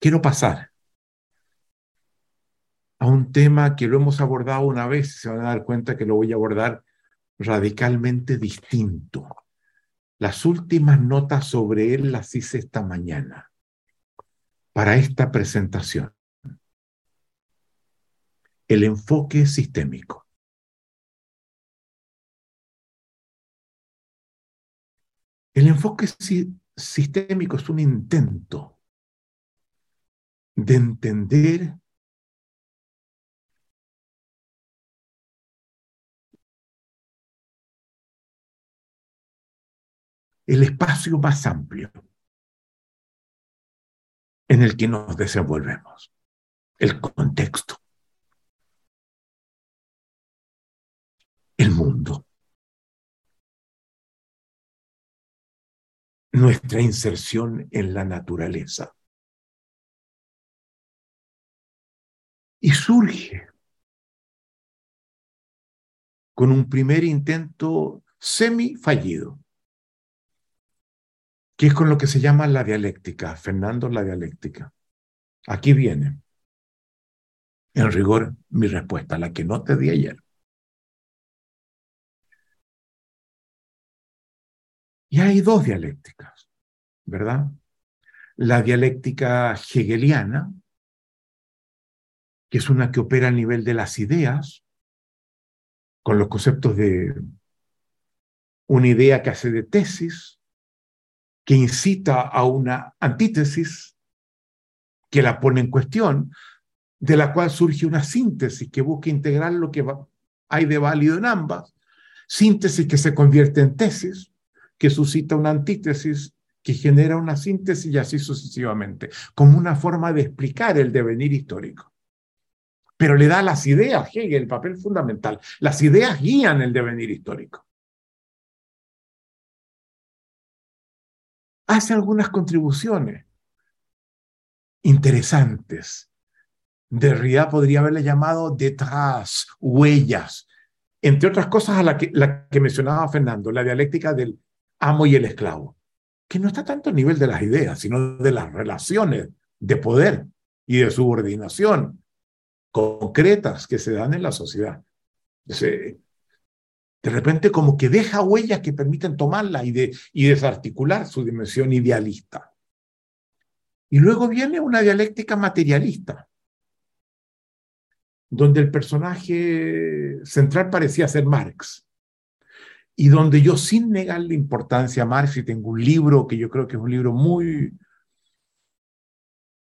A: Quiero pasar un tema que lo hemos abordado una vez se van a dar cuenta que lo voy a abordar radicalmente distinto. Las últimas notas sobre él las hice esta mañana para esta presentación. El enfoque sistémico. El enfoque sistémico es un intento de entender el espacio más amplio en el que nos desenvolvemos, el contexto, el mundo, nuestra inserción en la naturaleza. Y surge con un primer intento semi fallido que es con lo que se llama la dialéctica. Fernando, la dialéctica. Aquí viene, en rigor, mi respuesta, la que no te di ayer. Y hay dos dialécticas, ¿verdad? La dialéctica hegeliana, que es una que opera a nivel de las ideas, con los conceptos de una idea que hace de tesis, que incita a una antítesis que la pone en cuestión, de la cual surge una síntesis que busca integrar lo que hay de válido en ambas, síntesis que se convierte en tesis, que suscita una antítesis, que genera una síntesis y así sucesivamente, como una forma de explicar el devenir histórico. Pero le da las ideas, Hegel, el papel fundamental. Las ideas guían el devenir histórico. hace algunas contribuciones interesantes. Derrida podría haberle llamado detrás, huellas, entre otras cosas a la que, la que mencionaba Fernando, la dialéctica del amo y el esclavo, que no está tanto a nivel de las ideas, sino de las relaciones de poder y de subordinación concretas que se dan en la sociedad. De repente como que deja huellas que permiten tomarla y, y desarticular su dimensión idealista. Y luego viene una dialéctica materialista, donde el personaje central parecía ser Marx, y donde yo sin negarle importancia a Marx, y tengo un libro que yo creo que es un libro muy,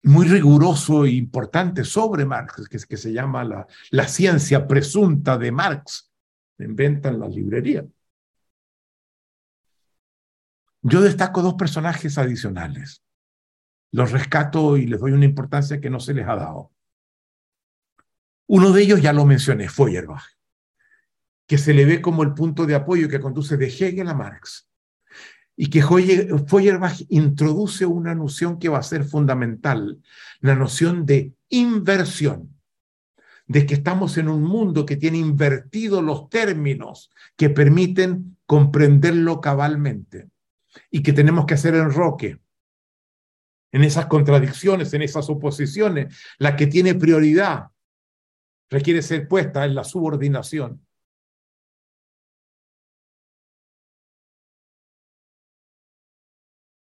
A: muy riguroso e importante sobre Marx, que, que se llama la, la ciencia presunta de Marx, en venta en las librerías. Yo destaco dos personajes adicionales. Los rescato y les doy una importancia que no se les ha dado. Uno de ellos ya lo mencioné, Feuerbach, que se le ve como el punto de apoyo que conduce de Hegel a Marx. Y que Feuerbach introduce una noción que va a ser fundamental, la noción de inversión de que estamos en un mundo que tiene invertidos los términos que permiten comprenderlo cabalmente y que tenemos que hacer enroque en esas contradicciones, en esas oposiciones. La que tiene prioridad requiere ser puesta en la subordinación.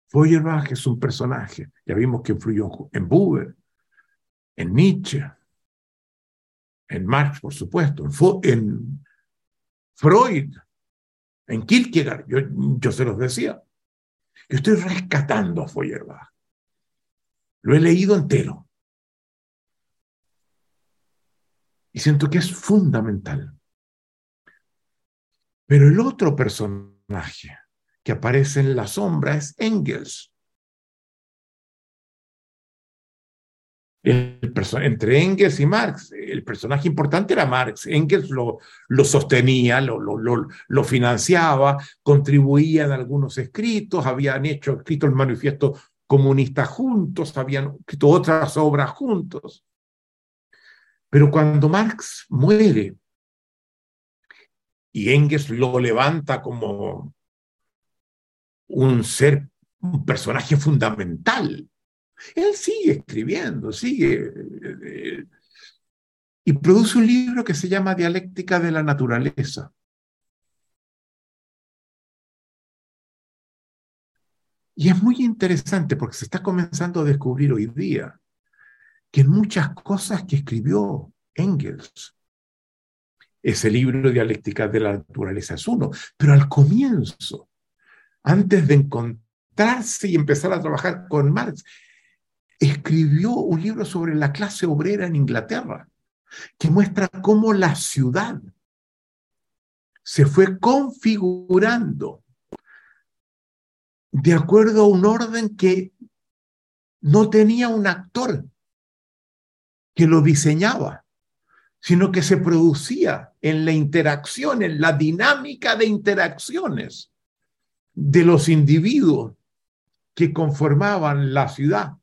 A: Feuerbach es un personaje, ya vimos que influyó en Buber, en Nietzsche, en Marx, por supuesto, en, Freud, en Kierkegaard, yo, yo se los decía. Yo estoy rescatando a Feuerbach. Lo he leído entero. Y siento que es fundamental. Pero el otro personaje que aparece en la sombra es Engels. entre Engels y Marx, el personaje importante era Marx. Engels lo, lo sostenía, lo, lo, lo, financiaba, contribuía en algunos escritos, habían hecho escrito el manifiesto comunista juntos, habían escrito otras obras juntos. Pero cuando Marx muere y Engels lo levanta como un ser, un personaje fundamental él sigue escribiendo, sigue. Eh, y produce un libro que se llama Dialéctica de la Naturaleza. Y es muy interesante porque se está comenzando a descubrir hoy día que en muchas cosas que escribió Engels, ese libro Dialéctica de la Naturaleza es uno, pero al comienzo, antes de encontrarse y empezar a trabajar con Marx, escribió un libro sobre la clase obrera en Inglaterra, que muestra cómo la ciudad se fue configurando de acuerdo a un orden que no tenía un actor que lo diseñaba, sino que se producía en la interacción, en la dinámica de interacciones de los individuos que conformaban la ciudad.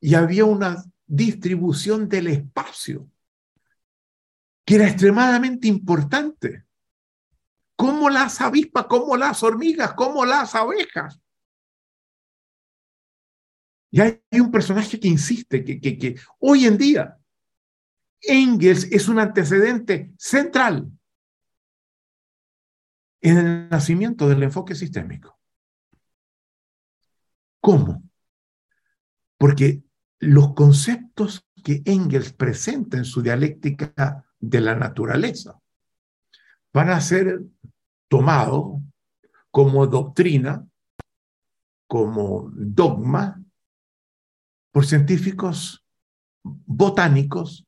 A: Y había una distribución del espacio que era extremadamente importante como las avispas, como las hormigas, como las abejas. Y hay un personaje que insiste que, que, que hoy en día Engels es un antecedente central en el nacimiento del enfoque sistémico. ¿Cómo? Porque los conceptos que Engels presenta en su dialéctica de la naturaleza van a ser tomado como doctrina, como dogma, por científicos botánicos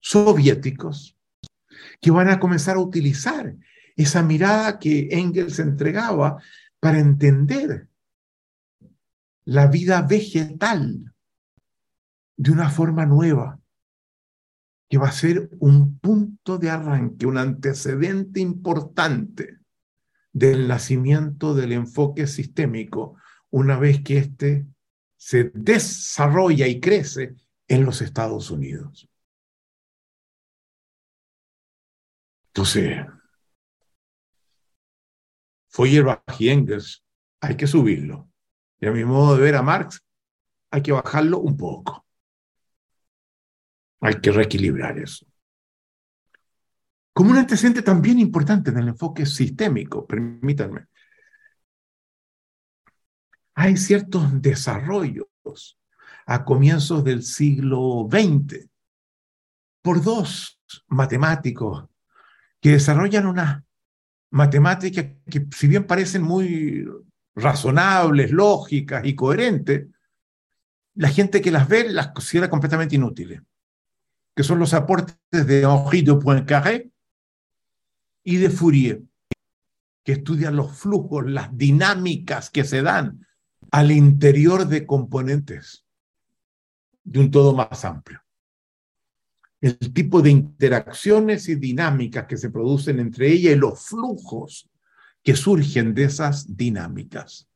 A: soviéticos que van a comenzar a utilizar esa mirada que Engels entregaba para entender la vida vegetal de una forma nueva, que va a ser un punto de arranque, un antecedente importante del nacimiento del enfoque sistémico, una vez que éste se desarrolla y crece en los Estados Unidos. Entonces, Feuerbach y Engels, hay que subirlo. Y a mi modo de ver a Marx, hay que bajarlo un poco. Hay que reequilibrar eso. Como un antecedente también importante en el enfoque sistémico, permítanme, hay ciertos desarrollos a comienzos del siglo XX por dos matemáticos que desarrollan una matemática que si bien parecen muy razonables, lógicas y coherentes, la gente que las ve las considera completamente inútiles que son los aportes de Henri de Poincaré y de Fourier, que estudian los flujos, las dinámicas que se dan al interior de componentes de un todo más amplio. El tipo de interacciones y dinámicas que se producen entre ellas y los flujos que surgen de esas dinámicas.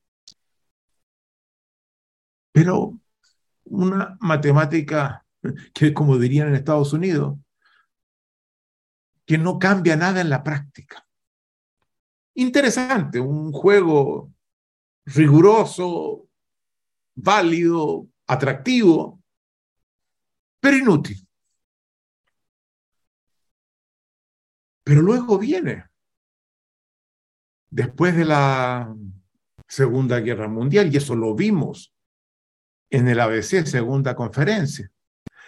A: Pero una matemática que como dirían en Estados Unidos, que no cambia nada en la práctica. Interesante, un juego riguroso, válido, atractivo, pero inútil. Pero luego viene, después de la Segunda Guerra Mundial, y eso lo vimos en el ABC, segunda conferencia,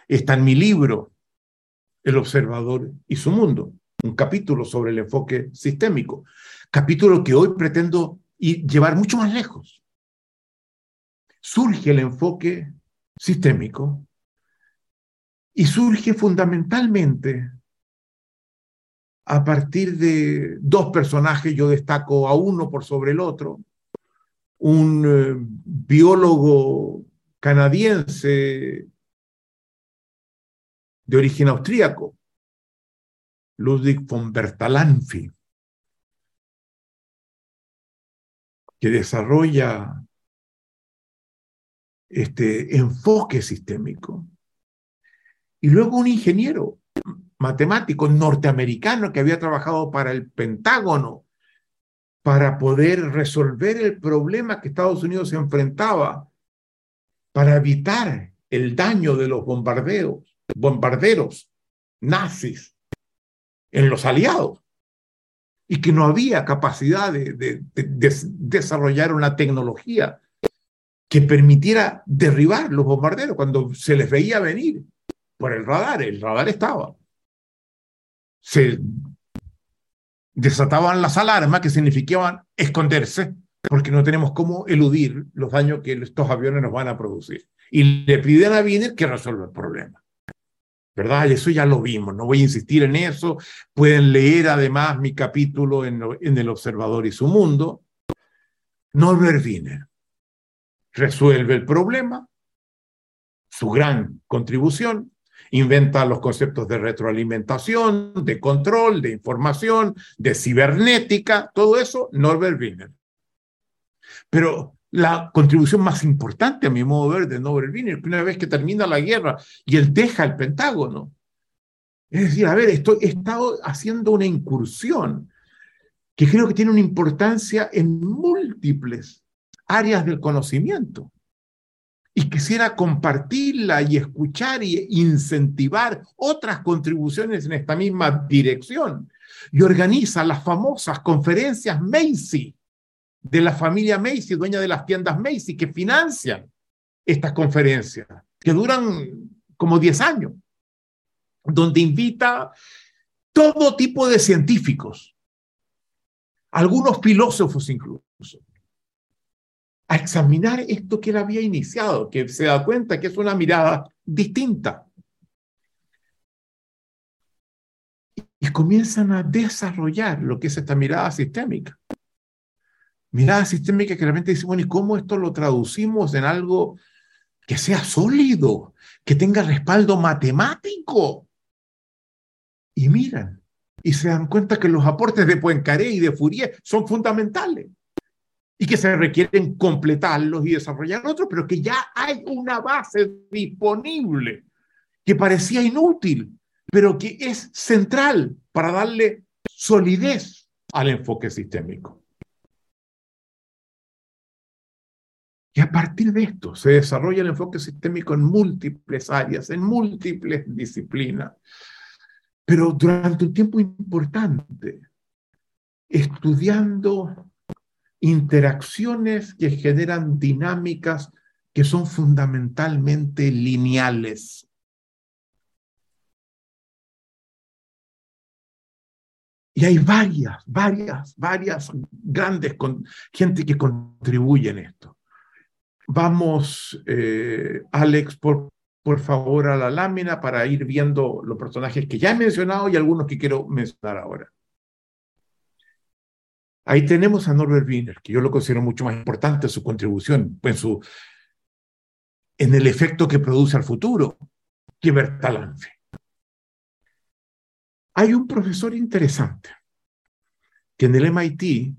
A: Está en mi libro, El observador y su mundo, un capítulo sobre el enfoque sistémico, capítulo que hoy pretendo llevar mucho más lejos. Surge el enfoque sistémico y surge fundamentalmente a partir de dos personajes, yo destaco a uno por sobre el otro, un eh, biólogo canadiense de origen austríaco, Ludwig von Bertalanffy, que desarrolla este enfoque sistémico. Y luego un ingeniero matemático norteamericano que había trabajado para el Pentágono para poder resolver el problema que Estados Unidos se enfrentaba para evitar el daño de los bombardeos bombarderos nazis en los aliados y que no había capacidad de, desarrollar una tecnología que permitiera derribar los bombarderos cuando se les veía venir por el radar. El radar estaba. Se desataban las alarmas que significaban esconderse porque no tenemos cómo eludir los daños que estos aviones nos van a producir. Y le piden a Wiener que resuelva el problema. ¿Verdad? Y eso ya lo vimos, no voy a insistir en eso. Pueden leer además mi capítulo en, en El Observador y su mundo. Norbert Wiener resuelve el problema, su gran contribución, inventa los conceptos de retroalimentación, de control, de información, de cibernética, todo eso, Norbert Wiener. Pero la contribución más importante, a mi modo de ver, de Norbert Wiener, que una vez que termina la guerra y él deja el Pentágono, es decir, a ver, estoy, he estado haciendo una incursión que creo que tiene una importancia en múltiples áreas del conocimiento. Y quisiera compartirla y escuchar y incentivar otras contribuciones en esta misma dirección. Y organiza las famosas conferencias Macy, de la familia Macy, dueña de las tiendas Macy, que financian estas conferencias, que duran como 10 años, donde invita todo tipo de científicos, algunos filósofos incluso, a examinar esto que él había iniciado, que se da cuenta que es una mirada distinta. Y comienzan a desarrollar lo que es esta mirada sistémica mirada sistémica que realmente dice, bueno, ¿y cómo esto lo traducimos en algo que sea sólido, que tenga respaldo matemático? Y miran, y se dan cuenta que los aportes de Poincaré y de Fourier son fundamentales y que se requieren completarlos y desarrollar otros, pero que ya hay una base disponible que parecía inútil, pero que es central para darle solidez al enfoque sistémico. Y a partir de esto se desarrolla el enfoque sistémico en múltiples áreas, en múltiples disciplinas, pero durante un tiempo importante, estudiando interacciones que generan dinámicas que son fundamentalmente lineales. Y hay varias, varias, varias grandes gente que contribuyen en esto. Vamos, eh, Alex, por, por favor, a la lámina para ir viendo los personajes que ya he mencionado y algunos que quiero mencionar ahora. Ahí tenemos a Norbert Wiener, que yo lo considero mucho más importante su contribución en, su, en el efecto que produce al futuro que Bertalanffy. Hay un profesor interesante que en el MIT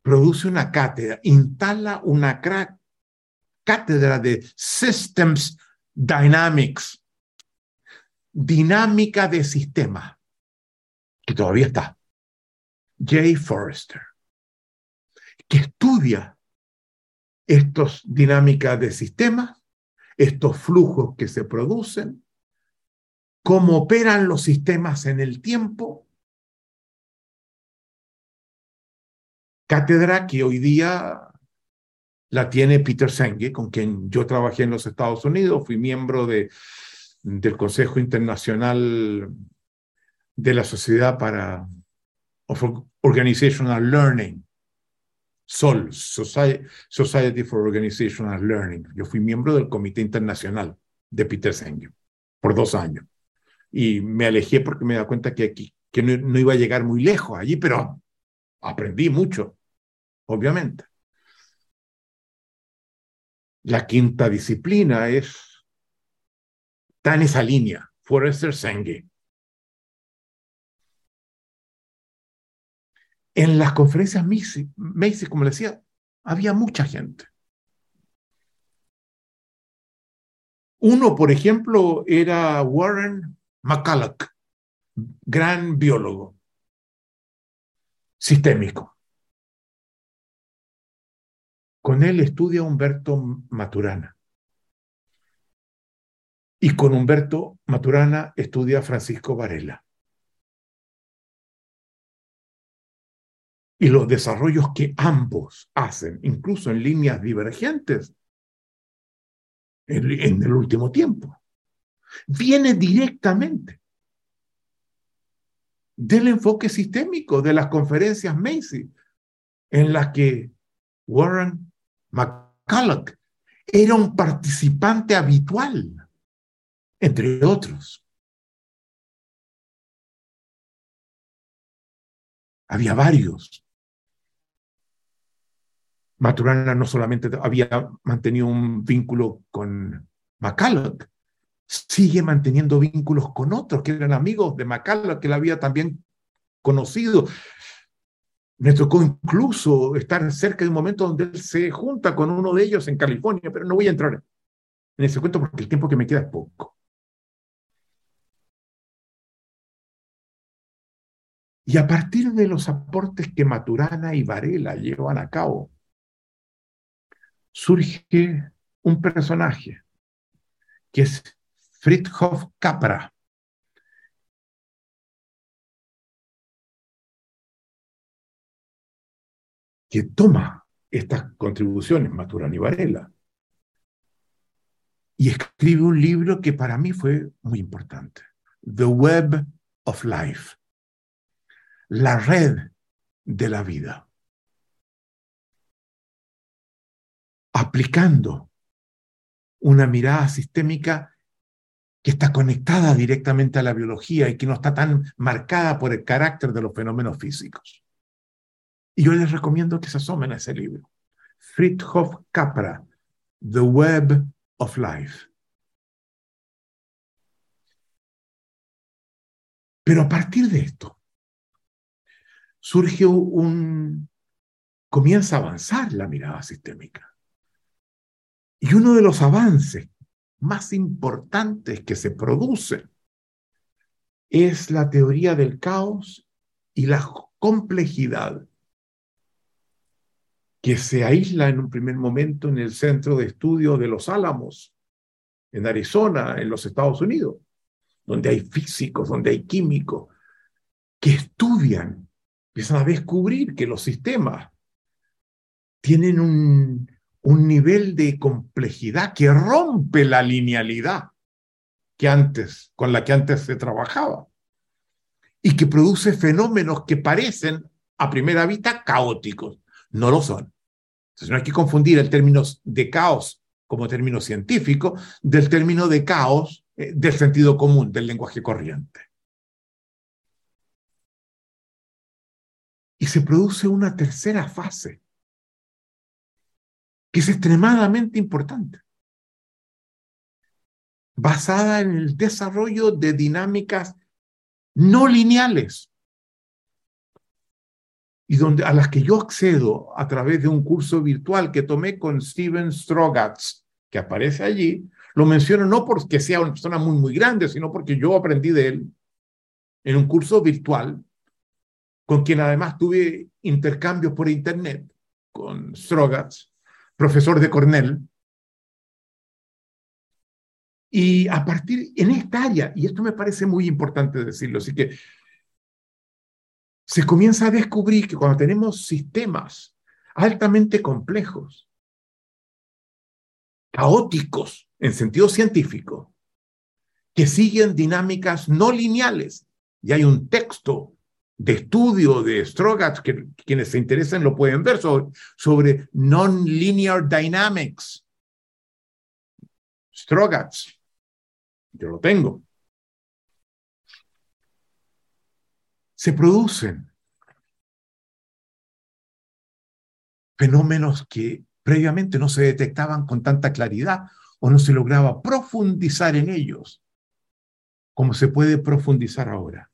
A: produce una cátedra, instala una, cátedra de Systems Dynamics, dinámica de sistema, que todavía está. Jay Forrester, que estudia estos dinámicas de sistema, estos flujos que se producen, cómo operan los sistemas en el tiempo. Cátedra que hoy día la tiene Peter Senge, con quien yo trabajé en los Estados Unidos, fui miembro de, del Consejo Internacional de la Sociedad para Organizational Learning, SOL, Society for Organizational Learning. Yo fui miembro del Comité Internacional de Peter Senge por dos años. Y me alejé porque me da cuenta que aquí que no iba a llegar muy lejos allí, pero aprendí mucho, obviamente. La quinta disciplina es, está en esa línea, Forrester Senge. En las conferencias Macy, como le decía, había mucha gente. Uno, por ejemplo, era Warren McCulloch, gran biólogo sistémico. Con él estudia Humberto Maturana. Y con Humberto Maturana estudia Francisco Varela. Y los desarrollos que ambos hacen, incluso en líneas divergentes, en, el último tiempo, viene directamente del enfoque sistémico de las conferencias Macy, en las que Warren McCulloch era un participante habitual, entre otros. Había varios. Maturana no solamente había mantenido un vínculo con McCulloch, sigue manteniendo vínculos con otros que eran amigos de Macallan, que la había también conocido. Me tocó incluso estar cerca de un momento donde él se junta con uno de ellos en California, pero no voy a entrar en ese cuento porque el tiempo que me queda es poco. Y a partir de los aportes que Maturana y Varela llevan a cabo, surge un personaje que es Friedhof Capra. que toma estas contribuciones, Maturana y Varela, y escribe un libro que para mí fue muy importante, The Web of Life, la red de la vida, aplicando una mirada sistémica que está conectada directamente a la biología y que no está tan marcada por el carácter de los fenómenos físicos. Y yo les recomiendo que se asomen a ese libro. Friedhof Capra, The Web of Life. Pero a partir de esto, surge un, comienza a avanzar la mirada sistémica. Y uno de los avances más importantes que se producen es la teoría del caos y la complejidad que se aísla en un primer momento en el centro de estudio de los Álamos, en Arizona, en los Estados Unidos, donde hay físicos, donde hay químicos, que estudian, empiezan a descubrir que los sistemas tienen un, un nivel de complejidad que rompe la linealidad que antes, con la que antes se trabajaba y que produce fenómenos que parecen a primera vista caóticos. No lo son. Entonces no hay que confundir el término de caos como término científico del término de caos eh, del sentido común, del lenguaje corriente. Y se produce una tercera fase que es extremadamente importante, basada en el desarrollo de dinámicas no lineales y donde, a las que yo accedo a través de un curso virtual que tomé con Steven Strogatz, que aparece allí, lo menciono no porque sea una persona muy, muy grande, sino porque yo aprendí de él en un curso virtual, con quien además tuve intercambios por internet con Strogatz, profesor de Cornell. Y a partir, en esta área, y esto me parece muy importante decirlo, así que se comienza a descubrir que cuando tenemos sistemas altamente complejos, caóticos en sentido científico, que siguen dinámicas no lineales, y hay un texto de estudio de Strogatz, que quienes se interesen lo pueden ver, sobre, sobre non-linear dynamics. Strogatz, yo lo tengo. Se producen fenómenos que previamente no se detectaban con tanta claridad o no se lograba profundizar en ellos como se puede profundizar ahora.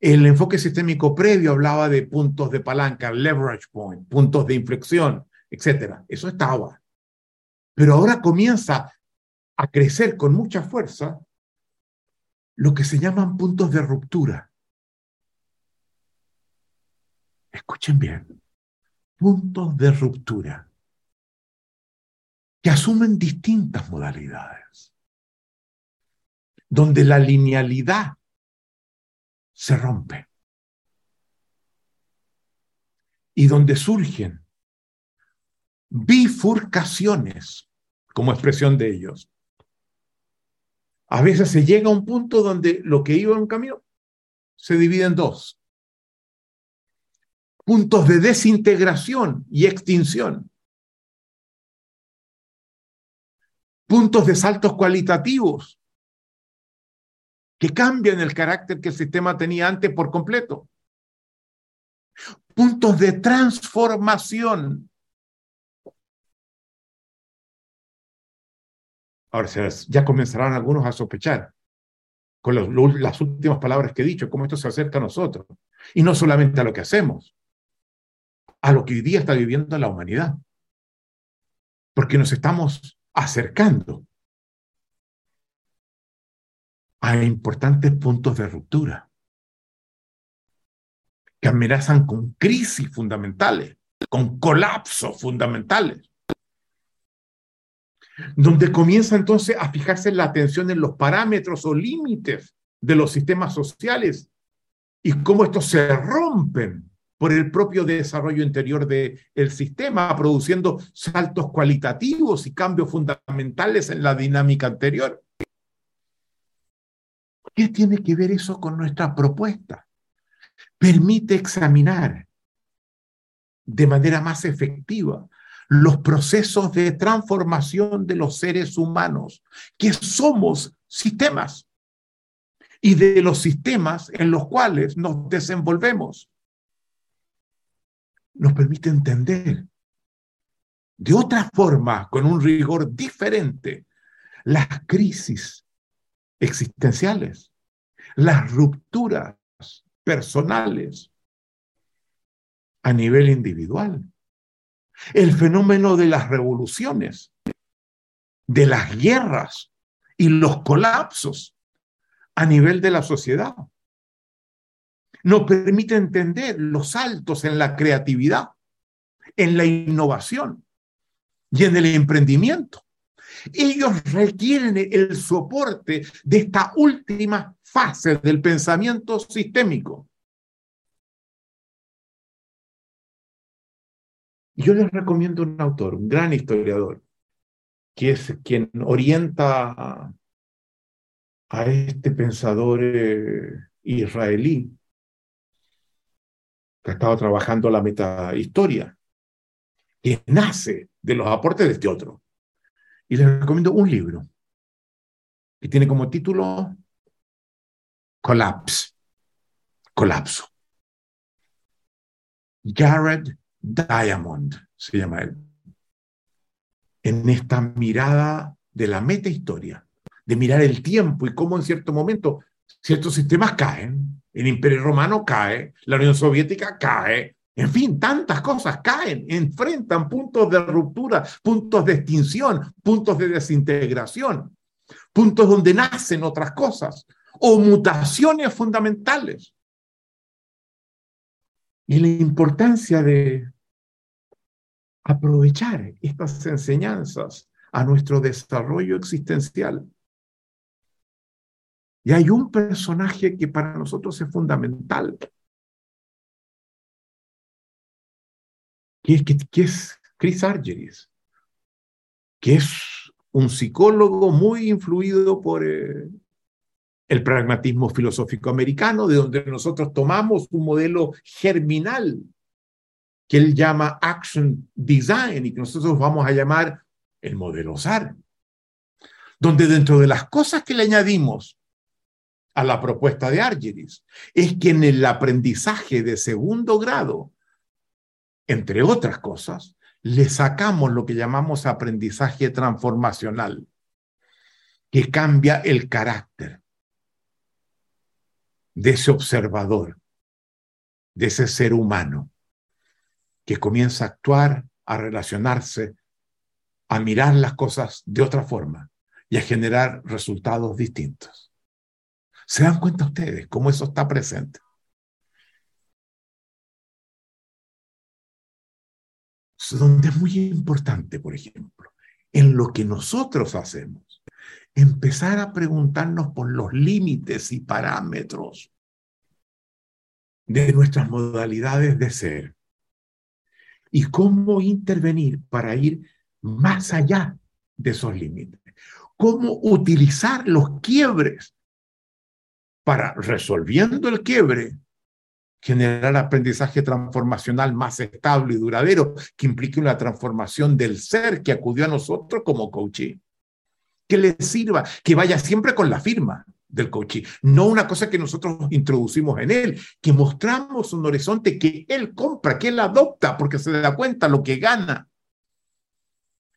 A: El enfoque sistémico previo hablaba de puntos de palanca, leverage point, puntos de inflexión, etc. Eso estaba. Pero ahora comienza a crecer con mucha fuerza lo que se llaman puntos de ruptura. Escuchen bien, puntos de ruptura que asumen distintas modalidades. donde la linealidad se rompe y donde surgen bifurcaciones como expresión de ellos. A veces se llega a un punto donde lo que iba en un camino se divide en dos. Puntos de desintegración y extinción. Puntos de saltos cualitativos que cambian el carácter que el sistema tenía antes por completo. Puntos de transformación Ahora ya comenzarán algunos a sospechar con las últimas palabras que he dicho, cómo esto se acerca a nosotros. Y no solamente a lo que hacemos, a lo que hoy día está viviendo la humanidad. Porque nos estamos acercando a importantes puntos de ruptura que amenazan con crisis fundamentales, con colapsos fundamentales donde comienza entonces a fijarse la atención en los parámetros o límites de los sistemas sociales y cómo estos se rompen por el propio desarrollo interior del sistema, produciendo saltos cualitativos y cambios fundamentales en la dinámica anterior. ¿Qué tiene que ver eso con nuestra propuesta? Permite examinar de manera más efectiva los procesos de transformación de los seres humanos, que somos sistemas, y de los sistemas en los cuales nos desenvolvemos. Nos permite entender de otra forma, con un rigor diferente, las crisis existenciales, las rupturas personales a nivel individual el fenómeno de las revoluciones, de las guerras y los colapsos a nivel de la sociedad. Nos permite entender los saltos en la creatividad, en la innovación y en el emprendimiento. Ellos requieren el soporte de esta última fase del pensamiento sistémico Yo les recomiendo un autor, un gran historiador, que es quien orienta a, este pensador eh, israelí que ha estado trabajando la metahistoria, que nace de los aportes de este otro. Y les recomiendo un libro que tiene como título Collapse, colapso. Jared Diamond, se llama él, en esta mirada de la metahistoria, de mirar el tiempo y cómo en cierto momento ciertos sistemas caen, el Imperio Romano cae, la Unión Soviética cae, en fin, tantas cosas caen, enfrentan puntos de ruptura, puntos de extinción, puntos de desintegración, puntos donde nacen otras cosas o mutaciones fundamentales y la importancia de aprovechar estas enseñanzas a nuestro desarrollo existencial. Y hay un personaje que para nosotros es fundamental, que es, que, es Chris Argyris, que es un psicólogo muy influido por eh, el pragmatismo filosófico americano, de donde nosotros tomamos un modelo germinal que él llama Action Design y que nosotros vamos a llamar el modelo SAR, donde dentro de las cosas que le añadimos a la propuesta de Argyris es que en el aprendizaje de segundo grado, entre otras cosas, le sacamos lo que llamamos aprendizaje transformacional, que cambia el carácter de ese observador, de ese ser humano, que comienza a actuar, a relacionarse, a mirar las cosas de otra forma y a generar resultados distintos. ¿Se dan cuenta ustedes cómo eso está presente? Donde es muy importante, por ejemplo, en lo que nosotros hacemos, empezar a preguntarnos por los límites y parámetros de nuestras modalidades de ser y cómo intervenir para ir más allá de esos límites. Cómo utilizar los quiebres para, resolviendo el quiebre, generar aprendizaje transformacional más estable y duradero, que implique una transformación del ser que acudió a nosotros como coaching. Que le sirva, que vaya siempre con la firma del coaching, no una cosa que nosotros introducimos en él, que mostramos un horizonte que él compra, que él adopta, porque se da cuenta lo que gana.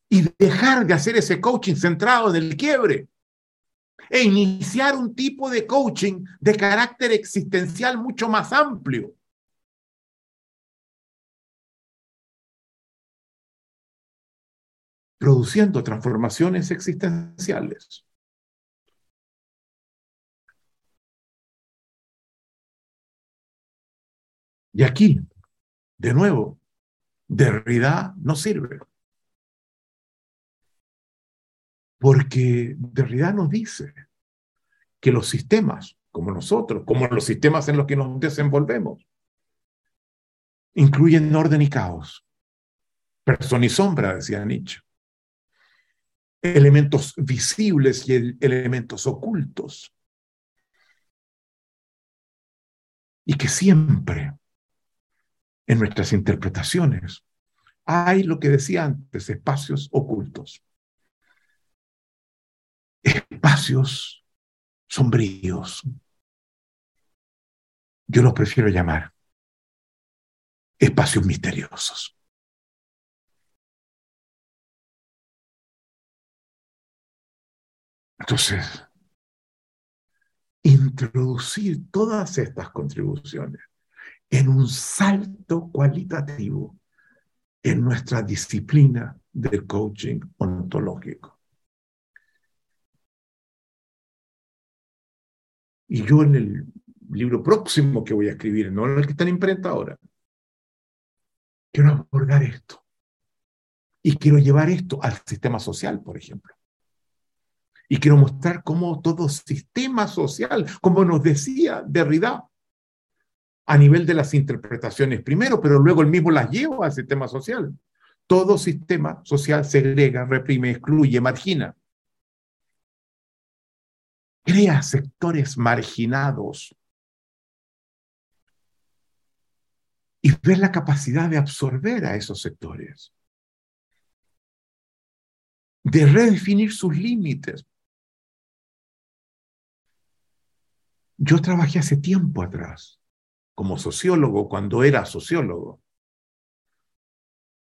A: Y dejar de hacer ese coaching centrado en el quiebre e iniciar un tipo de coaching de carácter existencial mucho más amplio. produciendo transformaciones existenciales. Y aquí, de nuevo, Derrida no sirve. Porque Derrida nos dice que los sistemas, como nosotros, como los sistemas en los que nos desenvolvemos, incluyen orden y caos, persona y sombra, decía Nietzsche, elementos visibles y elementos ocultos, y que siempre en nuestras interpretaciones hay lo que decía antes, espacios ocultos espacios sombríos. Yo los prefiero llamar espacios misteriosos. Entonces, introducir todas estas contribuciones en un salto cualitativo en nuestra disciplina del coaching ontológico. Y yo en el libro próximo que voy a escribir, no en el que está en imprenta ahora, quiero abordar esto. Y quiero llevar esto al sistema social, por ejemplo. Y quiero mostrar cómo todo sistema social, como nos decía Derrida, a nivel de las interpretaciones primero, pero luego él mismo las lleva al sistema social. Todo sistema social segrega, reprime, excluye, margina crea sectores marginados y ver la capacidad de absorber a esos sectores, de redefinir sus límites. Yo trabajé hace tiempo atrás como sociólogo, cuando era sociólogo,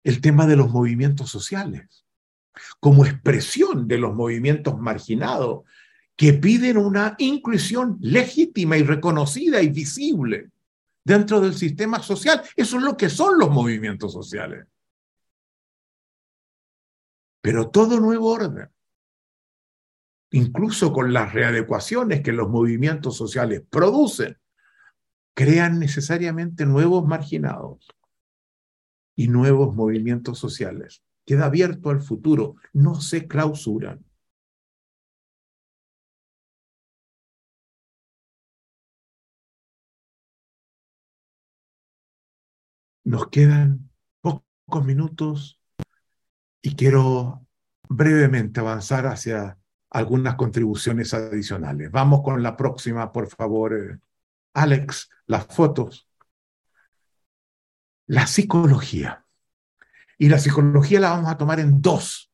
A: el tema de los movimientos sociales, como expresión de los movimientos marginados que piden una inclusión legítima y reconocida y visible dentro del sistema social. Eso es lo que son los movimientos sociales. Pero todo nuevo orden, incluso con las readecuaciones que los movimientos sociales producen, crean necesariamente nuevos marginados y nuevos movimientos sociales. Queda abierto al futuro, no se clausuran. Nos quedan pocos minutos y quiero brevemente avanzar hacia algunas contribuciones adicionales. Vamos con la próxima, por favor. Eh, Alex, las fotos. La psicología. Y la psicología la vamos a tomar en dos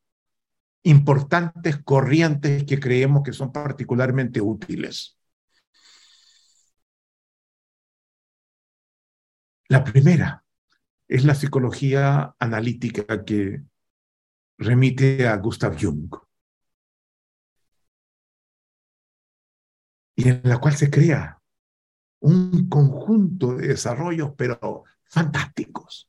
A: importantes corrientes que creemos que son particularmente útiles. La primera es la psicología analítica que remite a Gustav Jung. Y en la cual se crea un conjunto de desarrollos, pero fantásticos,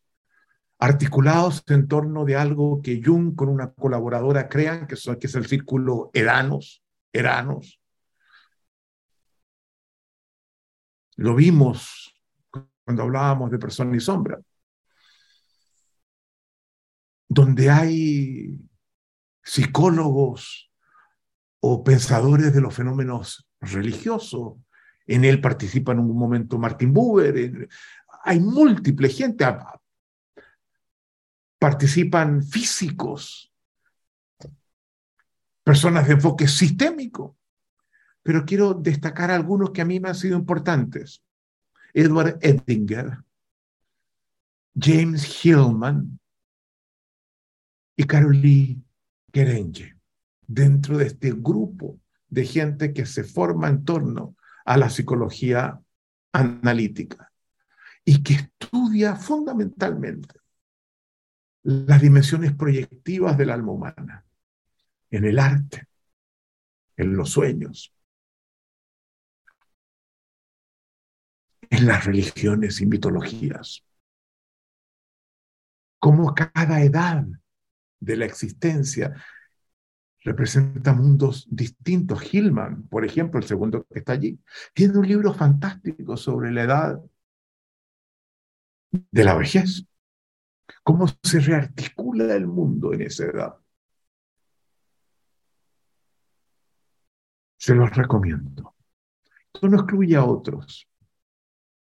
A: articulados en torno de algo que Jung con una colaboradora crean, que, son, que es el círculo Eranos, Eranos. Lo vimos cuando hablábamos de persona y sombra donde hay psicólogos o pensadores de los fenómenos religiosos. En él participa en un momento Martin Buber. Hay múltiple gente. Participan físicos, personas de enfoque sistémico. Pero quiero destacar algunos que a mí me han sido importantes. Edward Edinger, James Hillman y Carolee Kerenge dentro de este grupo de gente que se forma en torno a la psicología analítica y que estudia fundamentalmente las dimensiones proyectivas del alma humana, en el arte, en los sueños, en las religiones y mitologías. Cómo cada edad de la existencia representa mundos distintos. Hillman, por ejemplo, el segundo que está allí, tiene un libro fantástico sobre la edad de la vejez. Cómo se rearticula el mundo en esa edad. Se los recomiendo. Esto no excluye a otros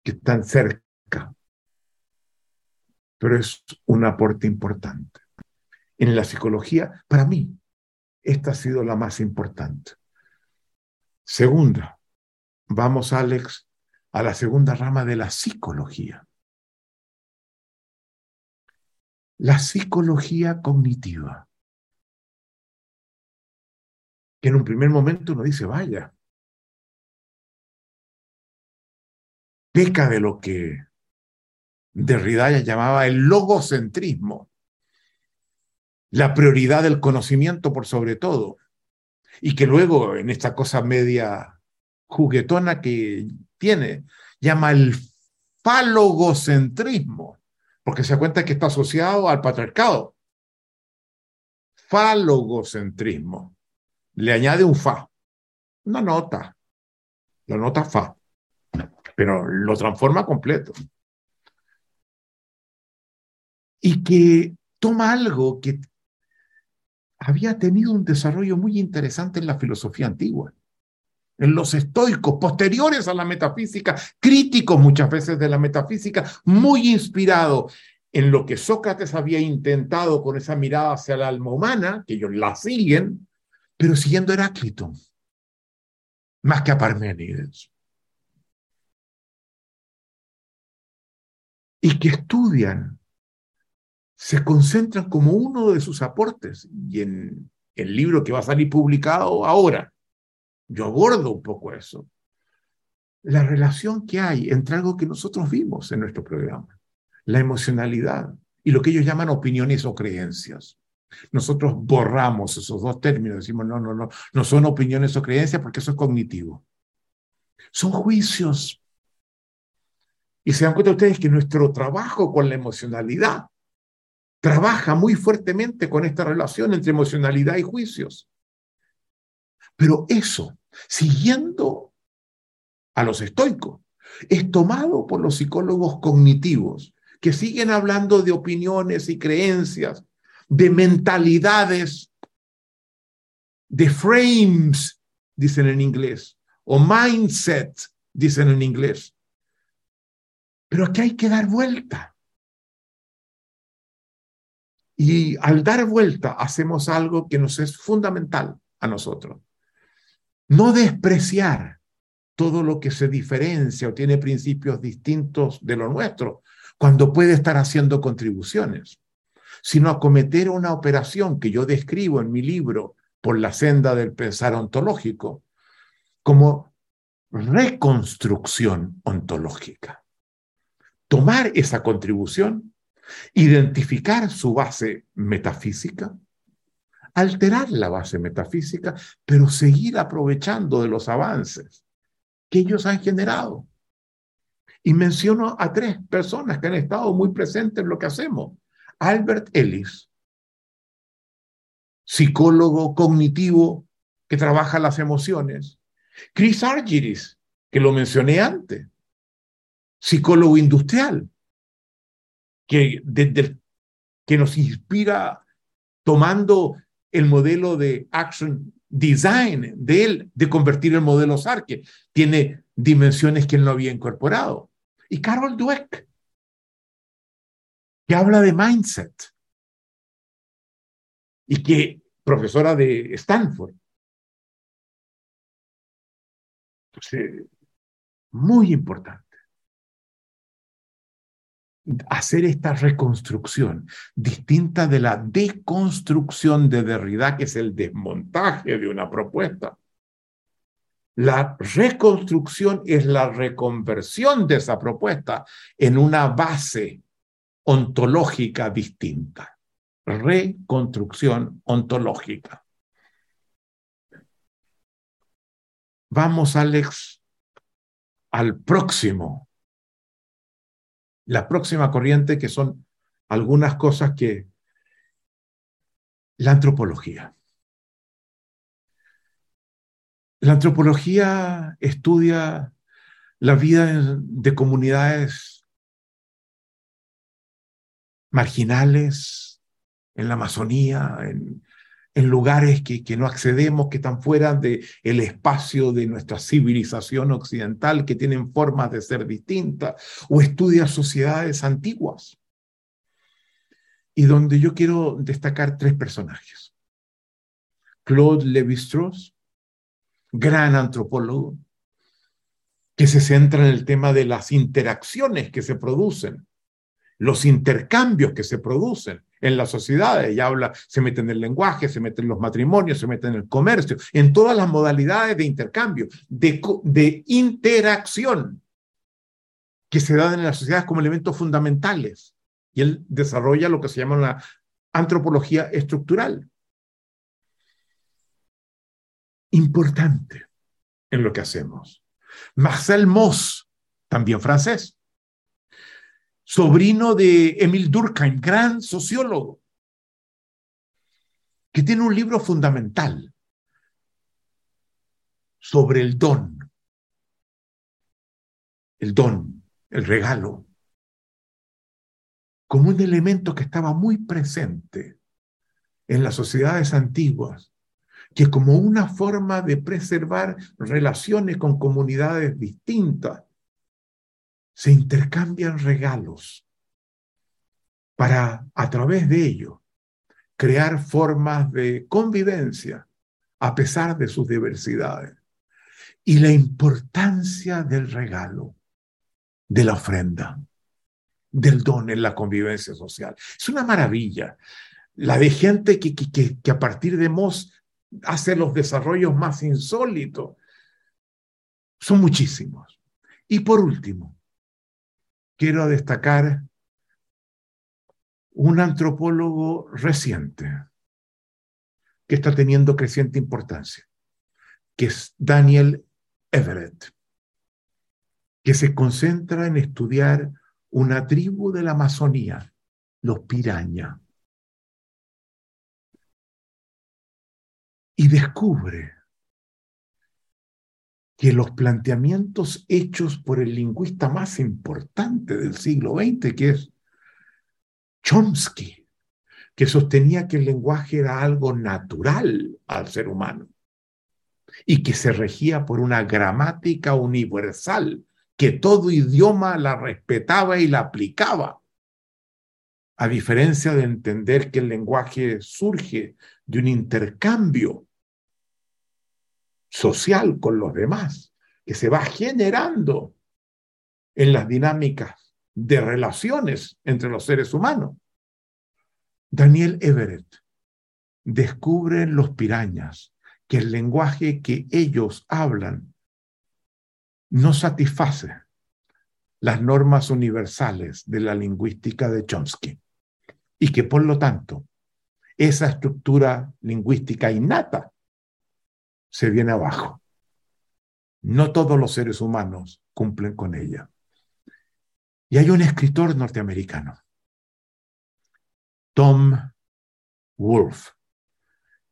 A: que están cerca, pero es un aporte importante. En la psicología, para mí, esta ha sido la más importante. Segunda, vamos, Alex, a la segunda rama de la psicología. La psicología cognitiva. Que en un primer momento uno dice, vaya, peca de lo que Derrida llamaba el logocentrismo la prioridad del conocimiento por sobre todo. Y que luego en esta cosa media juguetona que tiene, llama el falogocentrismo, porque se da cuenta que está asociado al patriarcado. Falogocentrismo. Le añade un fa, una nota, la nota fa, pero lo transforma completo. Y que toma algo que había tenido un desarrollo muy interesante en la filosofía antigua, en los estoicos, posteriores a la metafísica, críticos muchas veces de la metafísica, muy inspirado en lo que Sócrates había intentado con esa mirada hacia el alma humana, que ellos la siguen, pero siguiendo Heráclito, más que a Parménides. Y que estudian se concentran como uno de sus aportes. Y en el libro que va a salir publicado ahora, yo abordo un poco eso. La relación que hay entre algo que nosotros vimos en nuestro programa, la emocionalidad y lo que ellos llaman opiniones o creencias. Nosotros borramos esos dos términos, decimos, no, no, no, no son opiniones o creencias porque eso es cognitivo. Son juicios. Y se dan cuenta ustedes que nuestro trabajo con la emocionalidad trabaja muy fuertemente con esta relación entre emocionalidad y juicios. Pero eso, siguiendo a los estoicos, es tomado por los psicólogos cognitivos, que siguen hablando de opiniones y creencias, de mentalidades, de frames, dicen en inglés, o mindset, dicen en inglés. Pero aquí hay que dar vuelta. Y al dar vuelta hacemos algo que nos es fundamental a nosotros. No despreciar todo lo que se diferencia o tiene principios distintos de lo nuestro, cuando puede estar haciendo contribuciones, sino acometer una operación que yo describo en mi libro por la senda del pensar ontológico como reconstrucción ontológica. Tomar esa contribución identificar su base metafísica, alterar la base metafísica, pero seguir aprovechando de los avances que ellos han generado. Y menciono a tres personas que han estado muy presentes en lo que hacemos. Albert Ellis, psicólogo cognitivo que trabaja las emociones. Chris Argyris, que lo mencioné antes, psicólogo industrial, que, nos inspira tomando el modelo de Action design de él de convertir el modelo Sarke. Tiene dimensiones que él no había incorporado. Y Carol Dweck, que habla de mindset y que profesora de Stanford. Entonces, muy importante hacer esta reconstrucción distinta de la deconstrucción de Derrida, que es el desmontaje de una propuesta. La reconstrucción es la reconversión de esa propuesta en una base ontológica distinta. Reconstrucción ontológica. Vamos, Alex, al próximo la próxima corriente, que son algunas cosas que la antropología. La antropología estudia la vida de comunidades marginales en la Amazonía, en, en lugares que, que, no accedemos, que están fuera del el espacio de nuestra civilización occidental, que tienen formas de ser distintas, o estudia sociedades antiguas. Y donde yo quiero destacar tres personajes. Claude Lévi-Strauss, gran antropólogo, que se centra en el tema de las interacciones que se producen, los intercambios que se producen en la sociedad. Ella habla, se mete en el lenguaje, se mete en los matrimonios, se mete en el comercio, en todas las modalidades de intercambio, de, interacción que se dan en las sociedades como elementos fundamentales. Y él desarrolla lo que se llama una antropología estructural. Importante en lo que hacemos. Marcel Mauss, también francés, sobrino de Emil Durkheim, gran sociólogo, que tiene un libro fundamental sobre el don, el don, el regalo, como un elemento que estaba muy presente en las sociedades antiguas, que como una forma de preservar relaciones con comunidades distintas, se intercambian regalos para, a través de ello, crear formas de convivencia a pesar de sus diversidades. Y la importancia del regalo, de la ofrenda, del don en la convivencia social. Es una maravilla. La de gente que, que, que a partir de Moss hace los desarrollos más insólitos. Son muchísimos. Y por último, quiero destacar un antropólogo reciente que está teniendo creciente importancia, que es Daniel Everett, que se concentra en estudiar una tribu de la Amazonía, los piraña, y descubre que los planteamientos hechos por el lingüista más importante del siglo XX, que es Chomsky, que sostenía que el lenguaje era algo natural al ser humano y que se regía por una gramática universal, que todo idioma la respetaba y la aplicaba, a diferencia de entender que el lenguaje surge de un intercambio social con los demás, que se va generando en las dinámicas de relaciones entre los seres humanos. Daniel Everett descubre en los pirañas que el lenguaje que ellos hablan no satisface las normas universales de la lingüística de Chomsky y que por lo tanto esa estructura lingüística innata se viene abajo. No todos los seres humanos cumplen con ella. Y hay un escritor norteamericano, Tom Wolfe,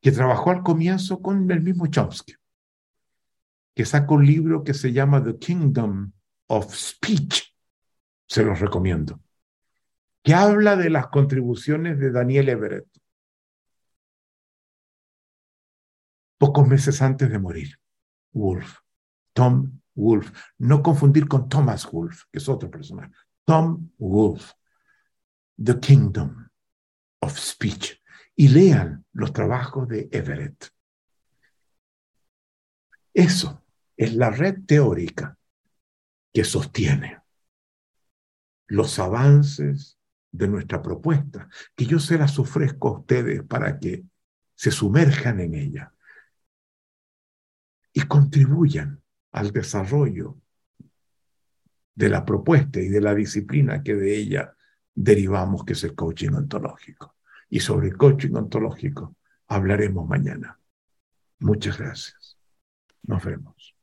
A: que trabajó al comienzo con el mismo Chomsky, que sacó un libro que se llama The Kingdom of Speech, se los recomiendo, que habla de las contribuciones de Daniel Everett pocos meses antes de morir. Wolf, Tom Wolf. No confundir con Thomas Wolf, que es otro personaje. Tom Wolf, The Kingdom of Speech. Y lean los trabajos de Everett. Eso es la red teórica que sostiene los avances de nuestra propuesta, que yo se las ofrezco a ustedes para que se sumerjan en ella y contribuyan al desarrollo de la propuesta y de la disciplina que de ella derivamos, que es el coaching ontológico. Y sobre el coaching ontológico hablaremos mañana. Muchas gracias. Nos vemos.